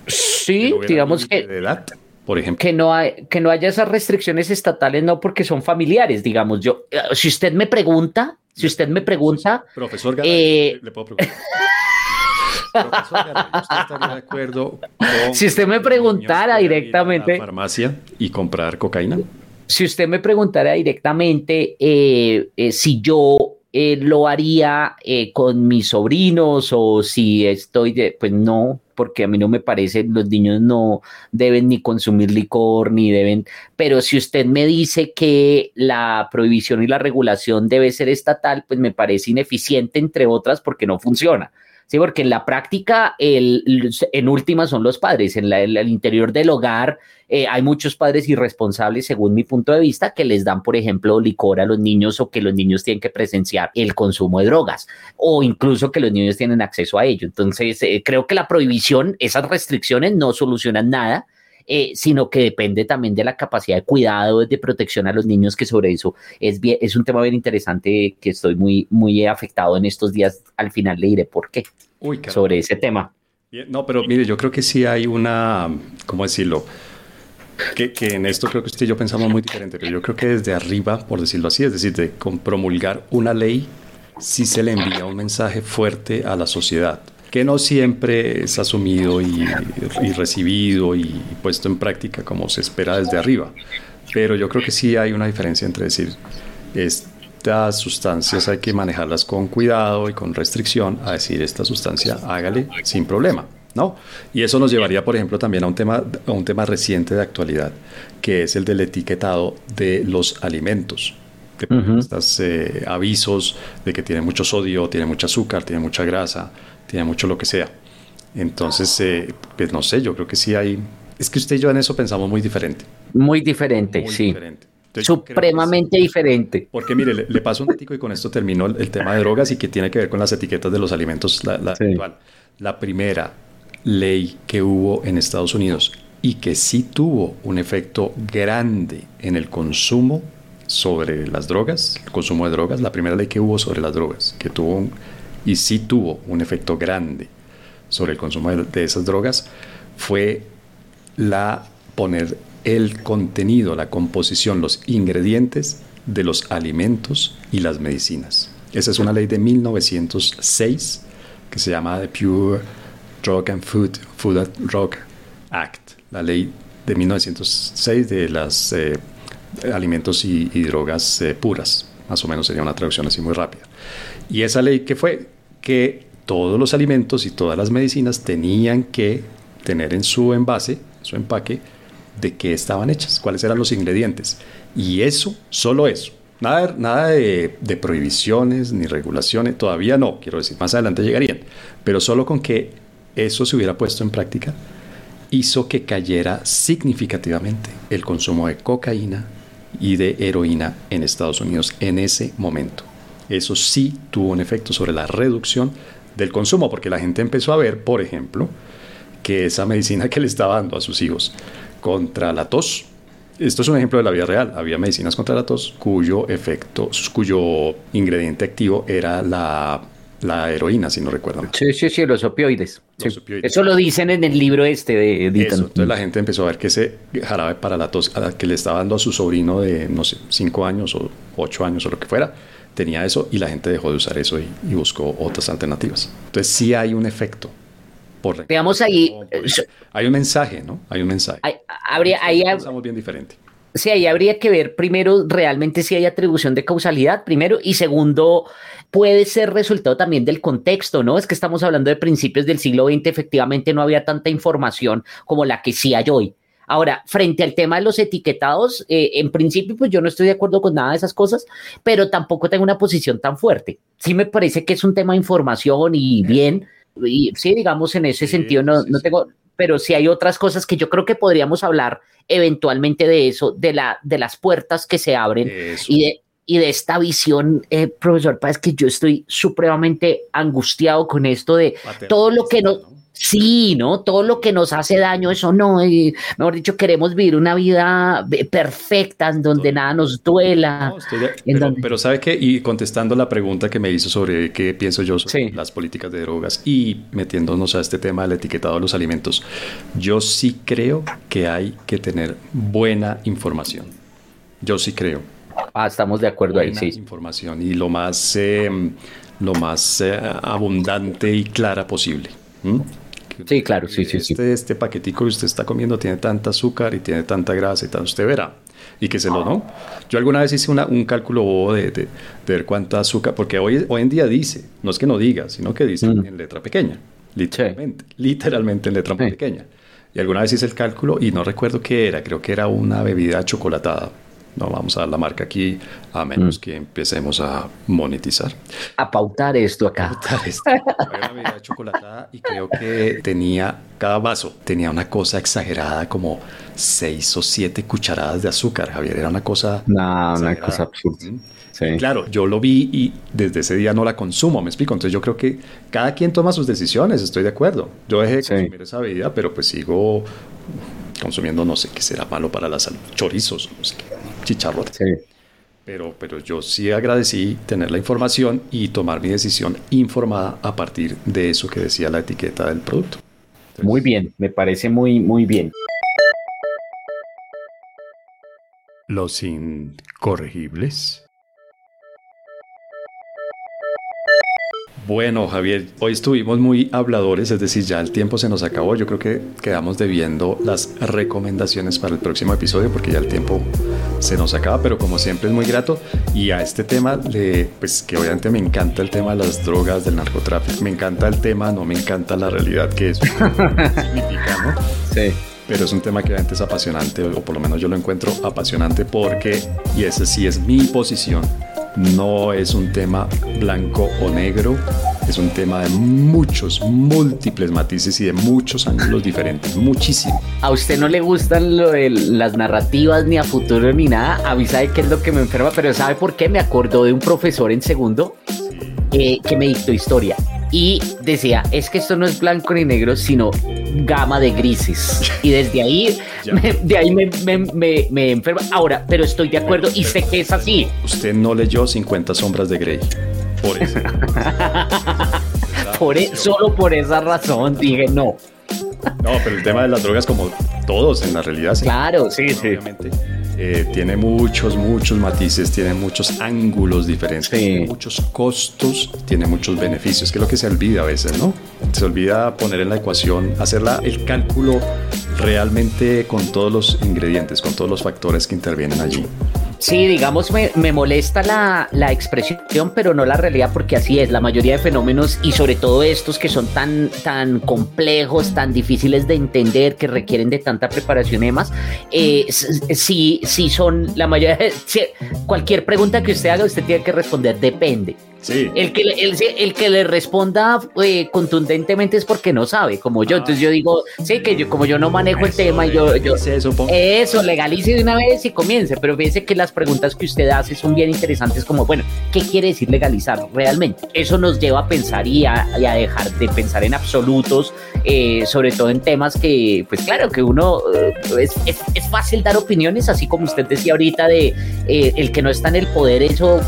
Sí, digamos que. De edad, por ejemplo. Que no, hay, que no haya esas restricciones estatales, no porque son familiares, digamos. Yo, si usted me pregunta, si usted me pregunta... Profesor eh, le puedo preguntar. <laughs> Profesor ¿usted estaría de acuerdo con Si usted me preguntara directamente... A la farmacia y comprar cocaína. Si usted me preguntara directamente eh, eh, si yo lo haría con mis sobrinos o si estoy de... Pues no, porque a mí no me parece, los niños no deben ni consumir licor, ni deben, pero si usted me dice que la prohibición y la regulación debe ser estatal, pues me parece ineficiente, entre otras, porque no funciona. Sí, porque en la práctica, el, en última son los padres, en, el interior del hogar eh, hay muchos padres irresponsables, según mi punto de vista, que les dan, por ejemplo, licor a los niños o que los niños tienen que presenciar el consumo de drogas o incluso que los niños tienen acceso a ello. Entonces, eh, creo que la prohibición, esas restricciones no solucionan nada eh, sino que depende también de la capacidad de cuidado, de protección a los niños, que sobre eso es, bien, es un tema bien interesante que estoy muy, muy afectado en estos días. Al final le diré por qué sobre ese tema. No, pero mire, yo creo que sí hay una, ¿cómo decirlo? Que, que, en esto creo que usted y yo pensamos muy diferente, pero yo creo que desde arriba, por decirlo así, es decir, de promulgar una ley, sí se le envía un mensaje fuerte a la sociedad que no siempre es asumido y, recibido y puesto en práctica como se espera desde arriba. Pero yo creo que sí hay una diferencia entre decir, estas sustancias hay que manejarlas con cuidado y con restricción, a decir, esta sustancia hágale sin problema. ¿no? Y eso nos llevaría, por ejemplo, también a un tema, a un tema reciente de actualidad, que es el del etiquetado de los alimentos. Estos eh, avisos de que tiene mucho sodio, tiene mucho azúcar, tiene mucha grasa, tiene mucho lo que sea. Entonces, eh, pues no sé, yo creo que sí hay... Es que usted y yo en eso pensamos muy diferente. Muy diferente, sí. Supremamente diferente. Porque mire, le, paso un datico y con esto termino el, tema de drogas y que tiene que ver con las etiquetas de los alimentos la, la, la primera ley que hubo en Estados Unidos y que sí tuvo un efecto grande en el consumo sobre las drogas, el consumo de drogas, la primera ley que hubo sobre las drogas, que tuvo y sí tuvo un efecto grande sobre el consumo de, esas drogas, fue la poner el contenido, la composición, los ingredientes de los alimentos y las medicinas. Esa es una ley de 1906 que se llama The Pure Drug and Food, Food and Drug Act, la ley de 1906 de los eh, alimentos y, drogas eh, puras, más o menos sería una traducción así muy rápida. Y esa ley que fue que todos los alimentos y todas las medicinas tenían que tener en su envase, su empaque, de qué estaban hechas, cuáles eran los ingredientes. Y eso, solo eso. Nada, nada de, de, prohibiciones ni regulaciones, todavía no, quiero decir, más adelante llegarían, pero solo con que eso se hubiera puesto en práctica, hizo que cayera significativamente el consumo de cocaína y de heroína en Estados Unidos en ese momento. Eso sí tuvo un efecto sobre la reducción del consumo, porque la gente empezó a ver, por ejemplo, que esa medicina que le estaba dando a sus hijos contra la tos, esto es un ejemplo de la vida real, había medicinas contra la tos cuyo efecto, cuyo ingrediente activo era la la heroína, si no recuerdo Sí, sí, sí, los opioides. Eso lo dicen en el libro este de Eso. Entonces la gente empezó a ver que ese jarabe para la tos que le estaba dando a su sobrino de, no sé, cinco años o ocho años o lo que fuera, tenía eso y la gente dejó de usar eso y, buscó otras alternativas. Entonces sí hay un efecto. Por Veamos ahí. hay un mensaje, ¿no? Hay un mensaje. habría, ahí, pensamos bien diferente. Sí, ahí habría que ver primero realmente si hay atribución de causalidad, primero, y segundo, puede ser resultado también del contexto, ¿no? Es que estamos hablando de principios del siglo XX, efectivamente no había tanta información como la que sí hay hoy. Ahora, frente al tema de los etiquetados, eh, en principio, pues yo no estoy de acuerdo con nada de esas cosas, pero tampoco tengo una posición tan fuerte. Sí me parece que es un tema de información y bien, y sí, digamos, en ese sentido no, no tengo, pero sí hay otras cosas que yo creo que podríamos hablar eventualmente de eso, de, la, de las puertas que se abren y de, y de esta visión, eh, profesor Paz, que yo estoy supremamente angustiado con esto de todo lo que nos... Sí, ¿no? Todo lo que nos hace daño, eso no. Y, mejor dicho, queremos vivir una vida perfecta en donde nada nos duela. pero, ¿sabe qué? Y contestando la pregunta que me hizo sobre qué pienso yo sobre las políticas de drogas y metiéndonos a este tema del etiquetado de los alimentos, yo sí creo que hay que tener buena información. Yo sí creo. Ah, estamos de acuerdo ahí, sí. Información y lo más, em, lo más eh, abundante y clara posible. Sí, claro, sí, sí, este, sí. Este paquetico que usted está comiendo tiene tanta azúcar y tiene tanta grasa y tal, usted verá. Y que se lo no. Yo alguna vez hice una, un cálculo bobo de, de, ver cuánta azúcar, porque hoy, hoy en día dice, no es que no diga, sino que dice mm. en letra pequeña, literalmente, literalmente en letra pequeña. Y alguna vez hice el cálculo y no recuerdo qué era, creo que era una bebida chocolatada no vamos a dar la marca aquí a menos mm. que empecemos a monetizar. A pautar esto acá. A pautar esto. una chocolatada y creo que tenía, cada vaso tenía una cosa exagerada como seis o siete cucharadas de azúcar, Javier. Era una cosa... No, una cosa absurda. Sí. Claro, yo lo vi y desde ese día no la consumo, me explico. Entonces yo creo que cada quien toma sus decisiones, estoy de acuerdo. Yo dejé de consumir esa bebida, pero pues sigo consumiendo, no sé qué será malo para la salud, chorizos, no sé chicharrones. Pero, pero yo sí agradecí tener la información y tomar mi decisión informada a partir de eso que decía la etiqueta del producto. muy bien, me parece muy, muy bien. Los incorregibles. Bueno, Javier, hoy estuvimos muy habladores, es decir, ya el tiempo se nos acabó. Yo creo que quedamos debiendo las recomendaciones para el próximo episodio porque ya el tiempo se nos acaba, pero como siempre es muy grato. Y a este tema, le, pues que obviamente me encanta el tema de las drogas, del narcotráfico, me encanta el tema, no me encanta la realidad que eso <laughs> significa, ¿no? Sí pero es un tema que realmente es apasionante, o por lo menos yo lo encuentro apasionante porque, y ese sí es mi posición, no es un tema blanco o negro, es un tema de muchos, múltiples matices y de muchos ángulos diferentes, muchísimo. A usted no le gustan las narrativas ni a futuro ni nada, a mí sabe qué es lo que me enferma, pero ¿sabe por qué? Me acordó de un profesor en segundo eh, que me dictó historia y decía, es que esto no es blanco ni negro, sino gama de grises. Y desde ahí, <laughs> de ahí me, me, me, enferma. Ahora, pero estoy de acuerdo y sé que es así. Usted no leyó 50 sombras de Grey. Por eso. <laughs> por e, solo por esa razón dije no. No, pero el tema de las drogas, como todos en la realidad, sí. Claro, sí, sí. Obviamente eh, tiene muchos, muchos matices, tiene muchos ángulos diferentes, tiene muchos costos, tiene muchos beneficios, que es lo que se olvida a veces, ¿no? Se olvida poner en la ecuación, hacerla el cálculo realmente con todos los ingredientes, con todos los factores que intervienen allí. Sí, digamos, me, me molesta la, la, expresión, pero no la realidad, porque así es. La mayoría de fenómenos, y sobre todo estos que son tan, tan complejos, tan difíciles de entender, que requieren de tanta preparación y demás, eh, sí, sí son la mayoría. Cualquier pregunta que usted haga, usted tiene que responder, depende. El, que, el, el, que le responda eh, contundentemente es porque no sabe, como yo. Entonces yo digo, sí, que yo como yo no manejo el tema, yo, yo eso, legalice de una vez y comience. Pero fíjese que las preguntas que usted hace son bien interesantes, como, bueno, ¿qué quiere decir legalizar realmente? Eso nos lleva a pensar y a, dejar de pensar en absolutos, eh, sobre todo en temas que, pues claro, que uno eh, es, es, fácil dar opiniones, así como usted decía ahorita de el que no está en el poder, eso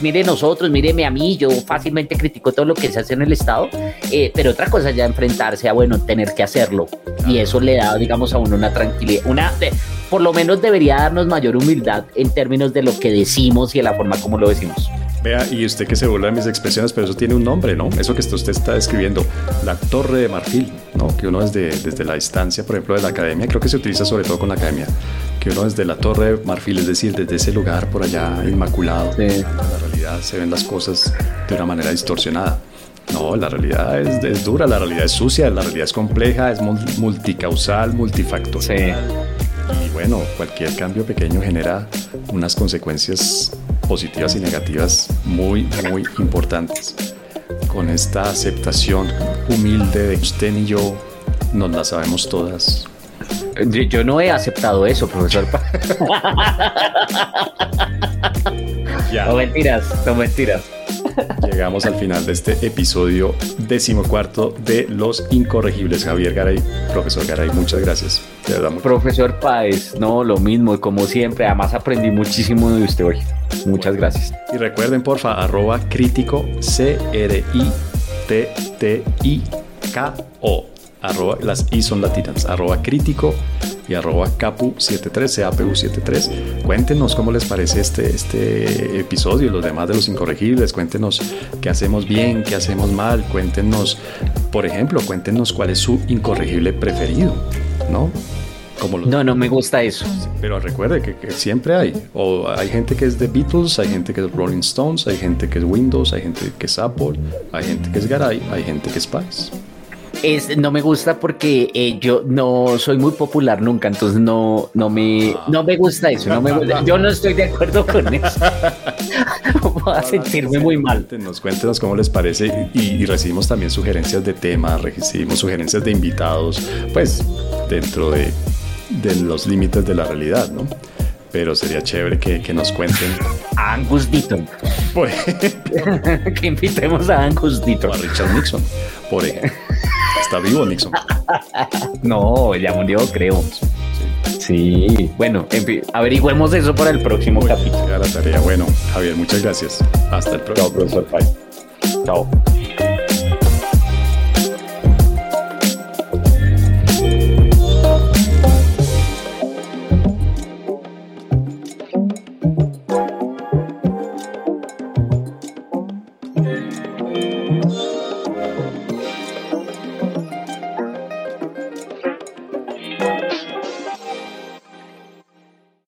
mire nosotros, míreme a mí, yo fácilmente critico todo lo que se hace en el Estado, eh, pero otra cosa ya enfrentarse a, bueno, tener que hacerlo. Y eso le da, digamos, a uno una tranquilidad, una, por lo menos debería darnos mayor humildad en términos de lo que decimos y de la forma como lo decimos. Vea, y usted que se burla de mis expresiones, pero eso tiene un nombre, ¿no? Eso que usted está describiendo, la torre de marfil, ¿no? Que uno desde, desde la distancia, por ejemplo, de la academia, creo que se utiliza sobre todo con la academia, que uno desde la torre de marfil, es decir, desde ese lugar por allá inmaculado, en la realidad se ven las cosas de una manera distorsionada. No, la realidad es, es, dura, la realidad es sucia, la realidad es compleja, es multicausal, multifactorial. Y bueno, cualquier cambio pequeño genera unas consecuencias positivas y negativas muy, muy importantes. Con esta aceptación humilde de usted y yo nos la sabemos todas. Yo no he aceptado eso, profesor. <laughs> <laughs> ya. No mentiras, no mentiras. Llegamos al final de este episodio decimocuarto de Los Incorregibles. Javier Garay, profesor Garay, muchas gracias. Profesor Páez, no, lo mismo, como siempre. Además aprendí muchísimo de usted hoy. Muchas gracias. Y recuerden, porfa, arroba crítico C-R-I-T-T-I-K-O. Arroba, las I son latinas, arroba crítico y arroba capu73, capu73. Cuéntenos cómo les parece este, este episodio y los demás de los incorregibles. Cuéntenos qué hacemos bien, qué hacemos mal. Cuéntenos, por ejemplo, cuéntenos cuál es su incorregible preferido, ¿no? No, no me gusta eso. Pero recuerde que, siempre hay. O hay gente que es de Beatles, hay gente que es Rolling Stones, hay gente que es Windows, hay gente que es Apple, hay gente que es Garay, hay gente que es Spice. Es, no me gusta porque eh, yo no soy muy popular nunca, entonces no, no, me, no me gusta eso. No me yo no estoy de acuerdo con eso. <laughs> Voy a sentirme muy mal. Cuéntenos, cuéntenos cómo les parece y, recibimos también sugerencias de temas, recibimos sugerencias de invitados, pues dentro de, de los límites de la realidad, ¿no? Pero sería chévere que, que nos cuenten. A Angus Deaton. Por <laughs> que invitemos a Angus Deaton. O a Richard Nixon, por ejemplo. ¿Está vivo Nixon? <laughs> no, ya murió, creo. Sí. bueno, en fin, averigüemos eso para el próximo capítulo. la tarea. Bueno, Javier, muchas gracias. Hasta el próximo. Chao, profesor. Bye. Chao.